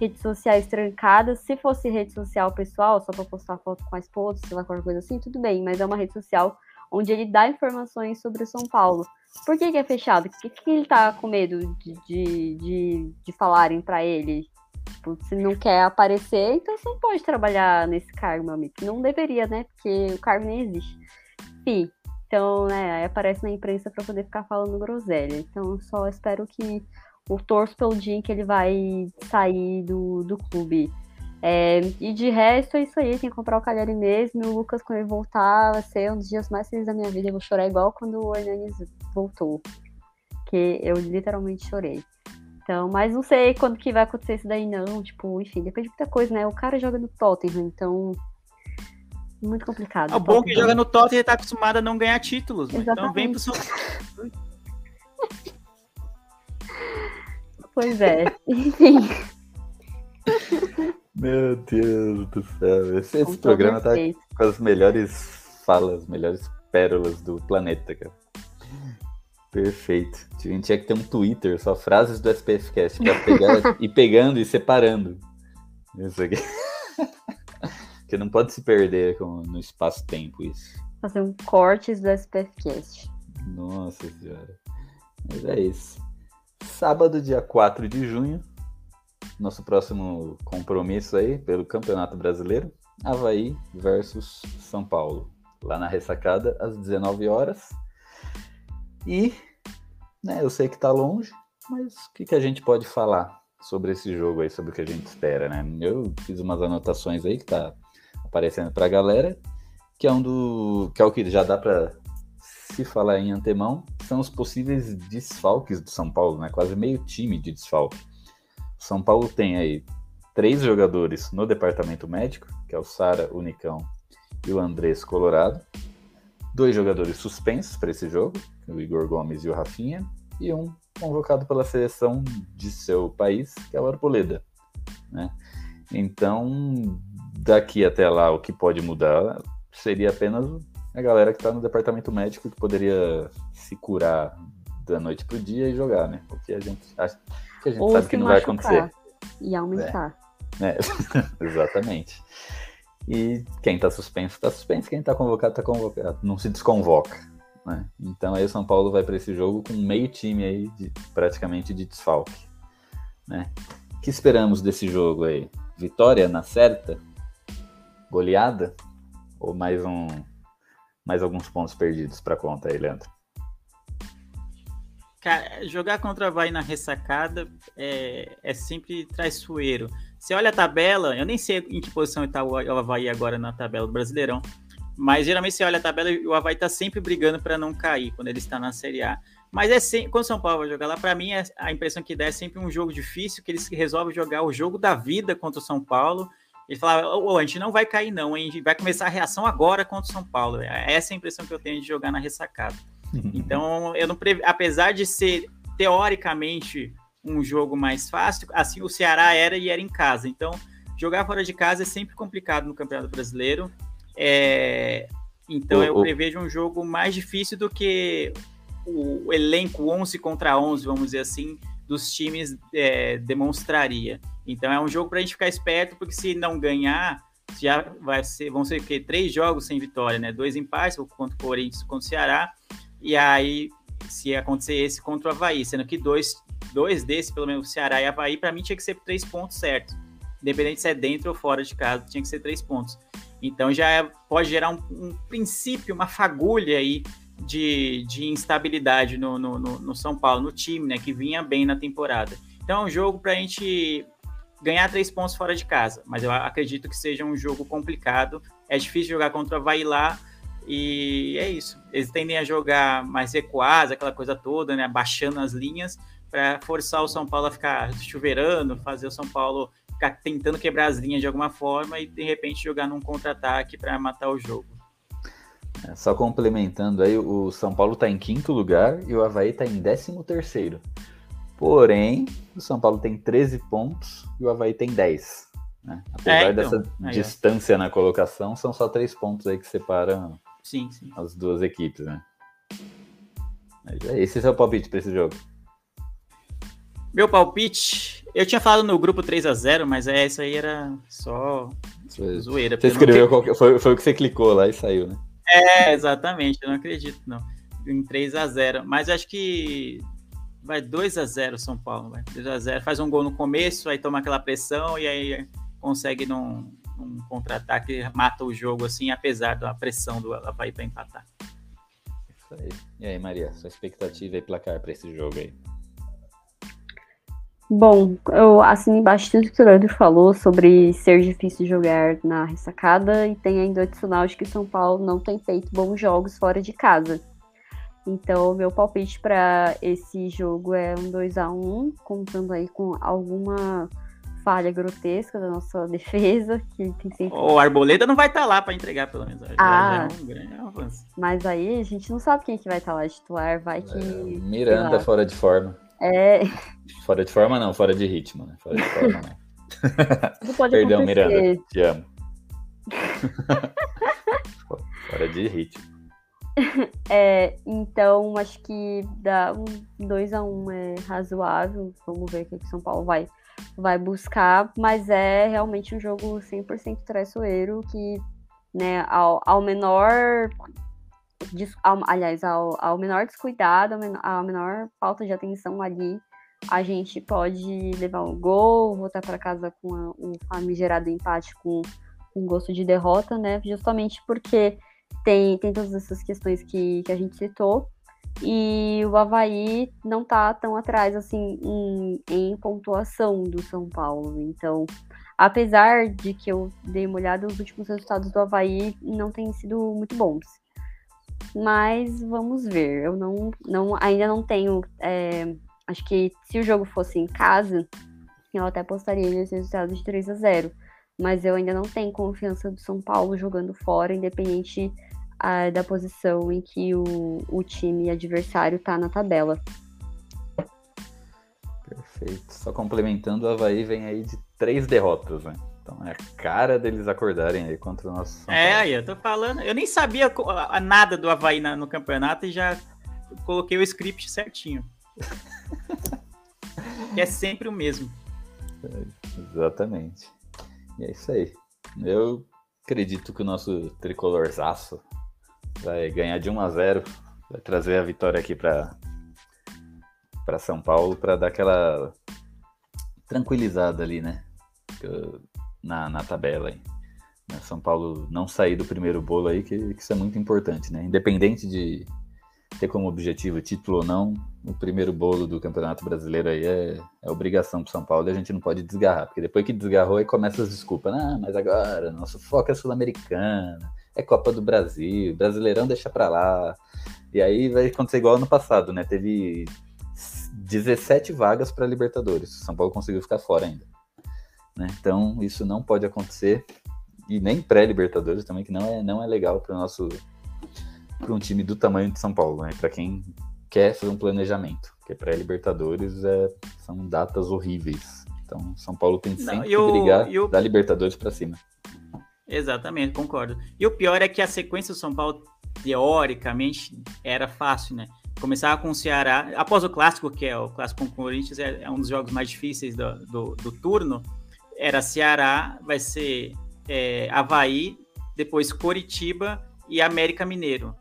redes sociais trancadas. Se fosse rede social pessoal, só para postar foto com a esposa, sei lá, qualquer coisa assim, tudo bem, mas é uma rede social onde ele dá informações sobre o São Paulo. Por que, que é fechado? Por que, que ele tá com medo de, de, de, de falarem para ele? Tipo, se não quer aparecer, então você não pode trabalhar nesse cargo, meu amigo. Não deveria, né? Porque o cargo nem existe. Enfim, então, né, aí aparece na imprensa para poder ficar falando groselha. Então, só espero que o torço pelo dia em que ele vai sair do, do clube. É, e de resto, é isso aí. Tem que comprar o Calhari mesmo. O Lucas, quando ele voltar, vai ser um dos dias mais felizes da minha vida. Eu vou chorar igual quando o Hernanes voltou. Que eu literalmente chorei. Então, mas não sei quando que vai acontecer isso daí, não. Tipo, enfim, depende de muita coisa, né? O cara joga no Tottenham, então muito complicado. O bom é que joga no Tottenham e tá acostumado a não ganhar títulos. Né? Então vem pro São Pois é. Enfim. Meu Deus do céu. Esse, esse programa tá com as melhores falas, melhores pérolas do planeta, cara. Perfeito. A gente tinha que ter um Twitter, só frases do SPFcast pra pegar e pegando e separando. Isso aqui. Porque não pode se perder com, no espaço-tempo isso. Fazer um cortes do SPFcast. Nossa senhora. Mas é isso. Sábado, dia 4 de junho, nosso próximo compromisso aí pelo Campeonato Brasileiro, Havaí versus São Paulo. Lá na ressacada, às 19 horas. E, né, eu sei que tá longe, mas o que, que a gente pode falar? sobre esse jogo aí, sobre o que a gente espera, né? Eu fiz umas anotações aí que tá aparecendo pra galera, que é um do. que é o que já dá pra se falar em antemão, são os possíveis desfalques do São Paulo, né? Quase meio time de desfalque. O São Paulo tem aí três jogadores no departamento médico, que é o Sara, o e o Andrés Colorado. Dois jogadores suspensos para esse jogo, o Igor Gomes e o Rafinha, e um convocado pela seleção de seu país, que é o Arboleda. Né? Então, daqui até lá, o que pode mudar seria apenas a galera que está no departamento médico que poderia se curar da noite pro dia e jogar, né? O que a gente acha que a gente Ou sabe que não vai acontecer. E aumentar. É, exatamente. E quem tá suspenso, tá suspenso. Quem tá convocado, tá convocado. Não se desconvoca. Né? Então aí o São Paulo vai para esse jogo com meio time aí, de, praticamente de desfalque. Né? O que esperamos desse jogo aí? Vitória na certa? Goleada? Ou mais um mais alguns pontos perdidos para conta aí, Leandro? Cara, jogar contra o Havaí na ressacada é, é sempre traiçoeiro. Você olha a tabela, eu nem sei em que posição está o Havaí agora na tabela do Brasileirão, mas geralmente você olha a tabela e o Havaí está sempre brigando para não cair quando ele está na Série A. Mas é sempre, quando o São Paulo vai jogar lá, para mim é, a impressão que dá é sempre um jogo difícil, que eles resolvem jogar o jogo da vida contra o São Paulo. Ele fala, oh, a gente não vai cair não, hein? vai começar a reação agora contra o São Paulo. Essa é a impressão que eu tenho de jogar na ressacada. Então, eu não previ... apesar de ser teoricamente um jogo mais fácil, assim o Ceará era e era em casa. Então, jogar fora de casa é sempre complicado no Campeonato Brasileiro. É... Então, eu prevejo um jogo mais difícil do que o elenco 11 contra 11, vamos dizer assim, dos times é, demonstraria. Então, é um jogo para a gente ficar esperto, porque se não ganhar, já vai ser, vão ser o quê? Três jogos sem vitória, né? Dois empates, contra o Corinthians, contra o Ceará, e aí, se acontecer esse contra o Havaí, sendo que dois, dois desses, pelo menos o Ceará e Havaí, para mim tinha que ser três pontos certos. Independente se é dentro ou fora de casa, tinha que ser três pontos. Então já é- pode gerar um, um princípio, uma fagulha aí de, de instabilidade no, no, no- no São Paulo, no time, né? Que vinha bem na temporada. Então é um jogo para a gente ganhar três pontos fora de casa. Mas eu acredito que seja um jogo complicado. É difícil jogar contra o Havaí lá. E é isso. Eles tendem a jogar mais recuados, aquela coisa toda, né? Baixando as linhas, para forçar o São Paulo a ficar chuveirando, fazer o São Paulo ficar tentando quebrar as linhas de alguma forma e de repente jogar num contra-ataque para matar o jogo. É, Só complementando aí, o São Paulo está em quinto lugar e o Havaí está em décimo terceiro. Porém, o São Paulo tem 13 pontos e o Havaí tem 10. né? Apesar É, então. dessa Aí, distância na colocação, são só três pontos aí que separam Sim, sim. as duas equipes, né? É, Esse é o seu palpite para esse jogo. Meu palpite, eu tinha falado no grupo 3 a 0 mas é, isso aí era só Você zoeira. você não escreveu, qualquer- foi, foi o que você clicou lá e saiu, né? É, exatamente, eu não acredito, não. Em 3 a 0 Mas acho que vai 2 a 0 São Paulo, vai. 2 a 0 Faz um gol no começo, aí toma aquela pressão e aí consegue num, num contra-ataque, mata o jogo, assim, apesar da pressão do Havaí para empatar. Isso aí. E aí, Maria, sua expectativa e placar para esse jogo aí? Bom, eu assino embaixo tudo que o Leandro falou sobre ser difícil jogar na ressacada e tem ainda o adicional de que São Paulo não tem feito bons jogos fora de casa. Então, meu palpite para esse jogo é um 2 a 1 contando aí com alguma falha grotesca da nossa defesa, que tem sempre. O Arboleda não vai estar lá para entregar, pelo menos. Ah. é um grande avanço. Mas aí a gente não sabe quem que vai estar lá de titular, vai que. Miranda sei lá. fora de forma. É, Fora de forma não, fora de ritmo, né? Fora de forma não. tudo pode Perdão, acontecer. Miranda. Te amo. Fora de ritmo. É, então acho que dá um 2 a 1 é razoável. Vamos ver o que o São Paulo vai, vai buscar, mas é realmente um jogo 100% traiçoeiro que, né, ao, ao menor ao- aliás, ao, ao menor descuidado, à menor falta de atenção ali, a gente pode levar um gol, voltar para casa com a- um famigerado empate com um gosto de derrota, né? Justamente porque tem, tem todas essas questões que, que a gente citou. E o Havaí não tá tão atrás assim em, em pontuação do São Paulo. Então, apesar de que eu dei uma olhada, os últimos resultados do Havaí não têm sido muito bons. Mas vamos ver. Eu não, não ainda não tenho. É, acho que se o jogo fosse em casa, eu até apostaria nesse resultado de 3 a 0 Mas eu ainda não tenho confiança do São Paulo jogando fora, independente da posição em que o, o time adversário está na tabela. Perfeito. Só complementando, o Havaí vem aí de três derrotas, né? Então é a cara deles acordarem aí contra o nosso. São é, eu tô falando. Eu nem sabia nada do Havaí na, no campeonato e já coloquei o script certinho. que é sempre o mesmo. É, exatamente. E é isso aí. Eu acredito que o nosso tricolorzaço vai ganhar de 1 a 0, vai trazer a vitória aqui para para São Paulo para dar aquela tranquilizada ali, né? Na, na tabela aí. Né? São Paulo não sair do primeiro bolo aí, que, que isso é muito importante, né? Independente de ter como objetivo título ou não, o primeiro bolo do Campeonato Brasileiro aí é, é obrigação para São Paulo e a gente não pode desgarrar, porque depois que desgarrou aí começa as desculpas. Ah, mas agora nosso foco é sul-americana, é Copa do Brasil, Brasileirão deixa para lá. E aí vai acontecer igual ano passado, né? Teve 17 vagas para Libertadores. São Paulo conseguiu ficar fora ainda. Né? Então isso não pode acontecer e nem pré-Libertadores também que não é não é legal para o nosso para um time do tamanho de São Paulo, né? Para quem quer fazer um planejamento, porque pré-Libertadores é, são datas horríveis. Então São Paulo tem sempre não, que o, brigar o... da Libertadores para cima. Exatamente, concordo. E o pior é que a sequência do São Paulo, teoricamente, era fácil, né? Começava com o Ceará, após o clássico, que é o clássico com o Corinthians, é, é um dos jogos mais difíceis do, do, do turno. Era Ceará, vai ser é, Havaí, depois Coritiba e América Mineiro.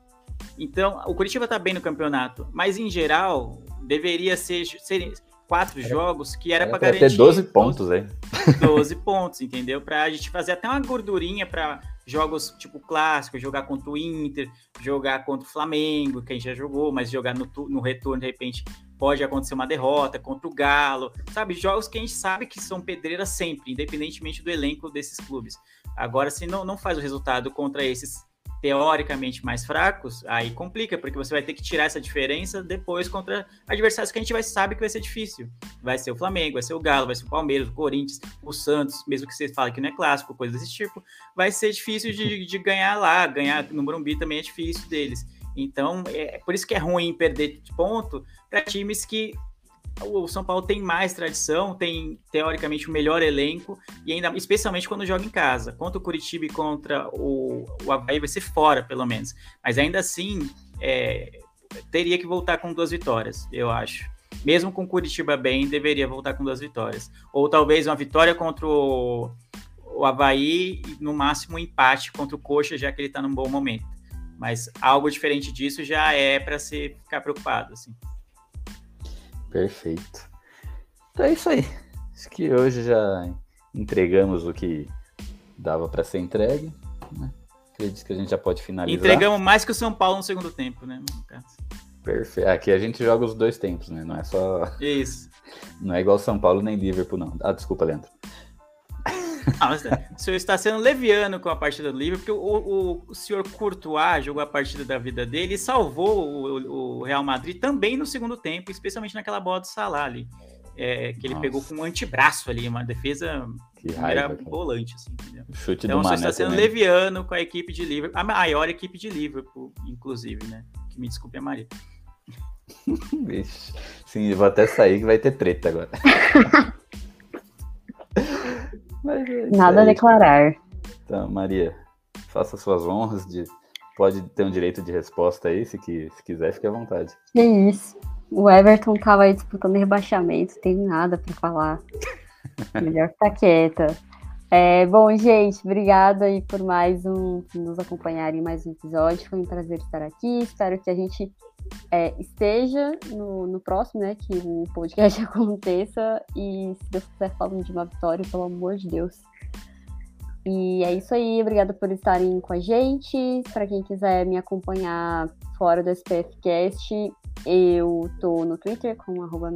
Então, o Curitiba tá bem no campeonato, mas em geral deveria ser, ser quatro jogos que era, era para garantir ter 12 pontos aí. 12 pontos, entendeu? Para a gente fazer até uma gordurinha para jogos tipo clássico, jogar contra o Inter, jogar contra o Flamengo, que a gente já jogou, mas jogar no, no retorno de repente pode acontecer uma derrota contra o Galo, sabe? Jogos que a gente sabe que são pedreiras sempre, independentemente do elenco desses clubes. Agora, se não, não faz o resultado contra esses teoricamente mais fracos, aí complica, porque você vai ter que tirar essa diferença depois contra adversários que a gente vai sabe que vai ser difícil. Vai ser o Flamengo, vai ser o Galo, vai ser o Palmeiras, o Corinthians, o Santos, mesmo que você fale que não é clássico, coisa desse tipo, vai ser difícil de, de ganhar lá, ganhar no Morumbi também é difícil deles. Então, é por isso que é ruim perder ponto para times que o São Paulo tem mais tradição, tem teoricamente o melhor elenco, e ainda especialmente quando joga em casa. Contra o Curitiba e contra o, o Havaí vai ser fora, pelo menos. Mas ainda assim, é, teria que voltar com duas vitórias, eu acho. Mesmo com o Curitiba bem, deveria voltar com duas vitórias. Ou talvez uma vitória contra o, o Havaí e no máximo um empate contra o Coxa, já que ele está num bom momento. Mas algo diferente disso já é para se ficar preocupado, assim. Perfeito. Então é isso aí. Acho que hoje já entregamos o que dava para ser entregue. Né? Acredito que a gente já pode finalizar. Entregamos mais que o São Paulo no segundo tempo, né? Perfeito. Aqui a gente joga os dois tempos, né? Não é só. Isso. Não é igual São Paulo nem Liverpool, não. Ah, desculpa, Leandro. Ah, mas o senhor está sendo leviano com a partida do Liverpool, porque o, o, o senhor Courtois jogou a partida da vida dele e salvou o, o, Real Madrid também no segundo tempo, especialmente naquela bola do Salah ali. É, que ele Nossa. pegou com um antebraço ali, uma defesa que raiva, era volante, assim, entendeu? Chute então, do está sendo também. leviano com a equipe de Liverpool, a maior equipe de Liverpool, inclusive, né? Que me desculpe a Maria. Sim, vou até sair que vai ter treta agora. É Nada a declarar. Então, Maria, faça suas honras. De... Pode ter um direito de resposta aí, se, que, se quiser, fique à vontade. Que isso. O Everton tava aí disputando rebaixamento, tem nada para falar. Melhor ficar quieta. É, bom, gente, obrigada aí por mais um, nos acompanharem em mais um episódio. Foi um prazer estar aqui. Espero que a gente é, esteja no, no, próximo, né? Que o podcast aconteça. E se Deus quiser falando de uma vitória, pelo amor de Deus. E é isso aí. Obrigada por estarem com a gente. Para quem quiser me acompanhar fora do SPFcast, eu tô no Twitter com arroba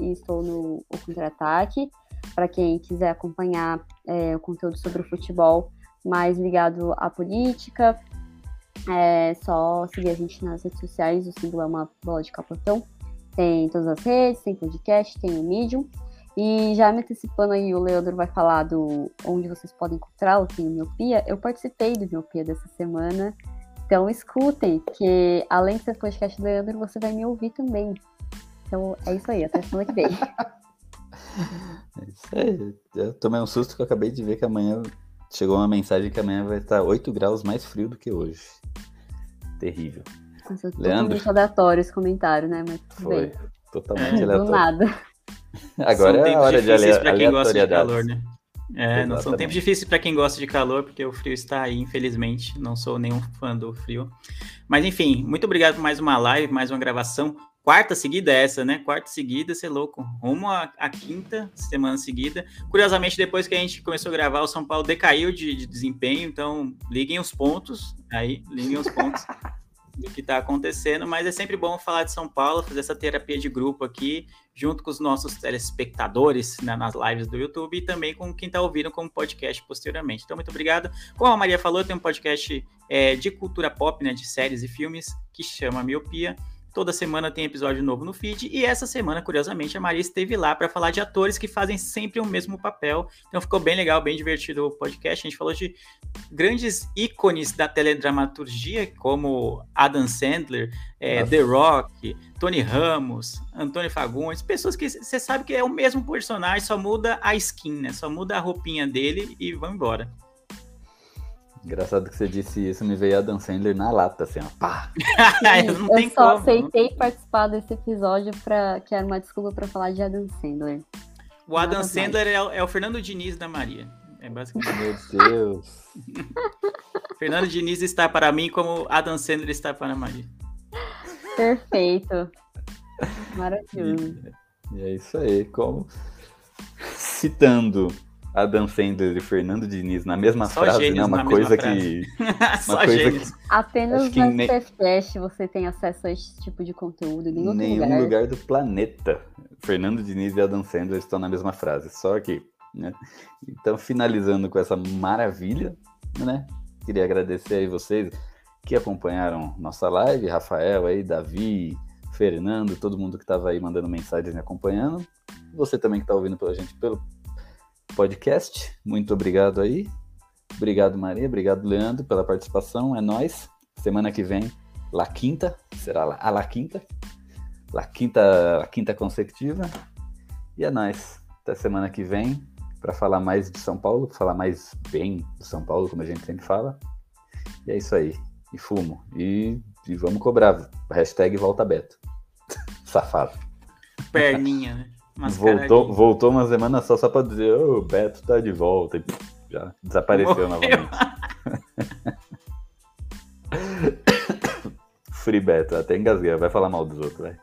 e estou no o Contra-Ataque. Para quem quiser acompanhar é, o conteúdo sobre o futebol mais ligado à política, é só seguir a gente nas redes sociais, o símbolo é uma bola de capotão. Tem todas as redes, tem podcast, tem o Medium. E já me antecipando aí, o Leandro vai falar do onde vocês podem encontrar o Tenho Miopia. Eu participei do Miopia dessa semana. Então escutem, que além de ser podcast do Leandro, você vai me ouvir também. Então é isso aí, até semana que vem. É isso aí. Eu tomei um susto que eu acabei de ver que amanhã chegou uma mensagem que amanhã vai estar 8 graus mais frio do que hoje. Terrível. Nossa, Leandro? aleatório esse comentário, né? Mas tudo Foi. bem. Totalmente Do aleatório. nada. Agora são é a tempos hora de difíceis ale para quem gosta de calor, né? É, não são tempos difíceis para quem gosta de calor, porque o frio está aí, infelizmente. Não sou nenhum fã do frio. Mas enfim, muito obrigado por mais uma live, mais uma gravação. Quarta seguida é essa, né? Quarta seguida, você é louco. Rumo à, quinta semana seguida. Curiosamente, depois que a gente começou a gravar, o São Paulo decaiu de, de desempenho, então liguem os pontos aí, liguem os pontos do que está acontecendo, mas é sempre bom falar de São Paulo, fazer essa terapia de grupo aqui, junto com os nossos telespectadores né, nas lives do YouTube e também com quem está ouvindo como podcast posteriormente. Então, muito obrigado. Como a Maria falou, tem um podcast é, de cultura pop, né, de séries e filmes, que chama Miopia. Toda semana tem episódio novo no feed. E essa semana, curiosamente, a Maria esteve lá para falar de atores que fazem sempre o mesmo papel. Então ficou bem legal, bem divertido o podcast. A gente falou de grandes ícones da teledramaturgia, como Adam Sandler, é. The Rock, Tony Ramos, Antônio Fagundes, pessoas que você sabe que é o mesmo personagem, só muda a skin, né? Só muda a roupinha dele e vão embora. Engraçado que você disse isso, me veio Adam Sandler na lata, assim, ó. Pá! não eu tem só como. aceitei participar desse episódio pra, que era uma desculpa pra falar de Adam Sandler. O Adam Nada. Sandler é, o- é o Fernando Diniz da Maria. É basicamente. Meu Deus! Fernando Diniz está para mim como Adam Sandler está para a Maria. Perfeito. Maravilhoso. E é isso aí, como citando Adam Sandler e Fernando Diniz na mesma Só frase, né? Uma na coisa que. Só coisa gênios. Apenas que nem- SPFcast você tem acesso a esse tipo de conteúdo. Em nenhum Nenhum lugar. lugar. do planeta. Fernando Diniz e Adam Sandler estão na mesma frase, só aqui. Né? Então, finalizando com essa maravilha, né? Queria agradecer aí vocês que acompanharam nossa live, Rafael aí, Davi, Fernando, todo mundo que estava aí mandando mensagens me acompanhando. Você também que está ouvindo pela gente pelo podcast, muito obrigado aí. Obrigado, Maria, obrigado, Leandro, pela participação. É nós. Semana que vem, La Quinta, será a La Quinta. La Quinta, La Quinta consecutiva. E é nóis. Até semana que vem para falar mais de São Paulo, falar mais bem do São Paulo, como a gente sempre fala. E é isso aí. E fumo. E, e vamos cobrar. Hashtag volta Beto. Safado. Perninha, né? Voltou, voltou uma semana só, só pra dizer, ô, o Beto tá de volta. E já desapareceu Morreu. novamente. Free Beto, até engasguei. Vai falar mal dos outros, vai.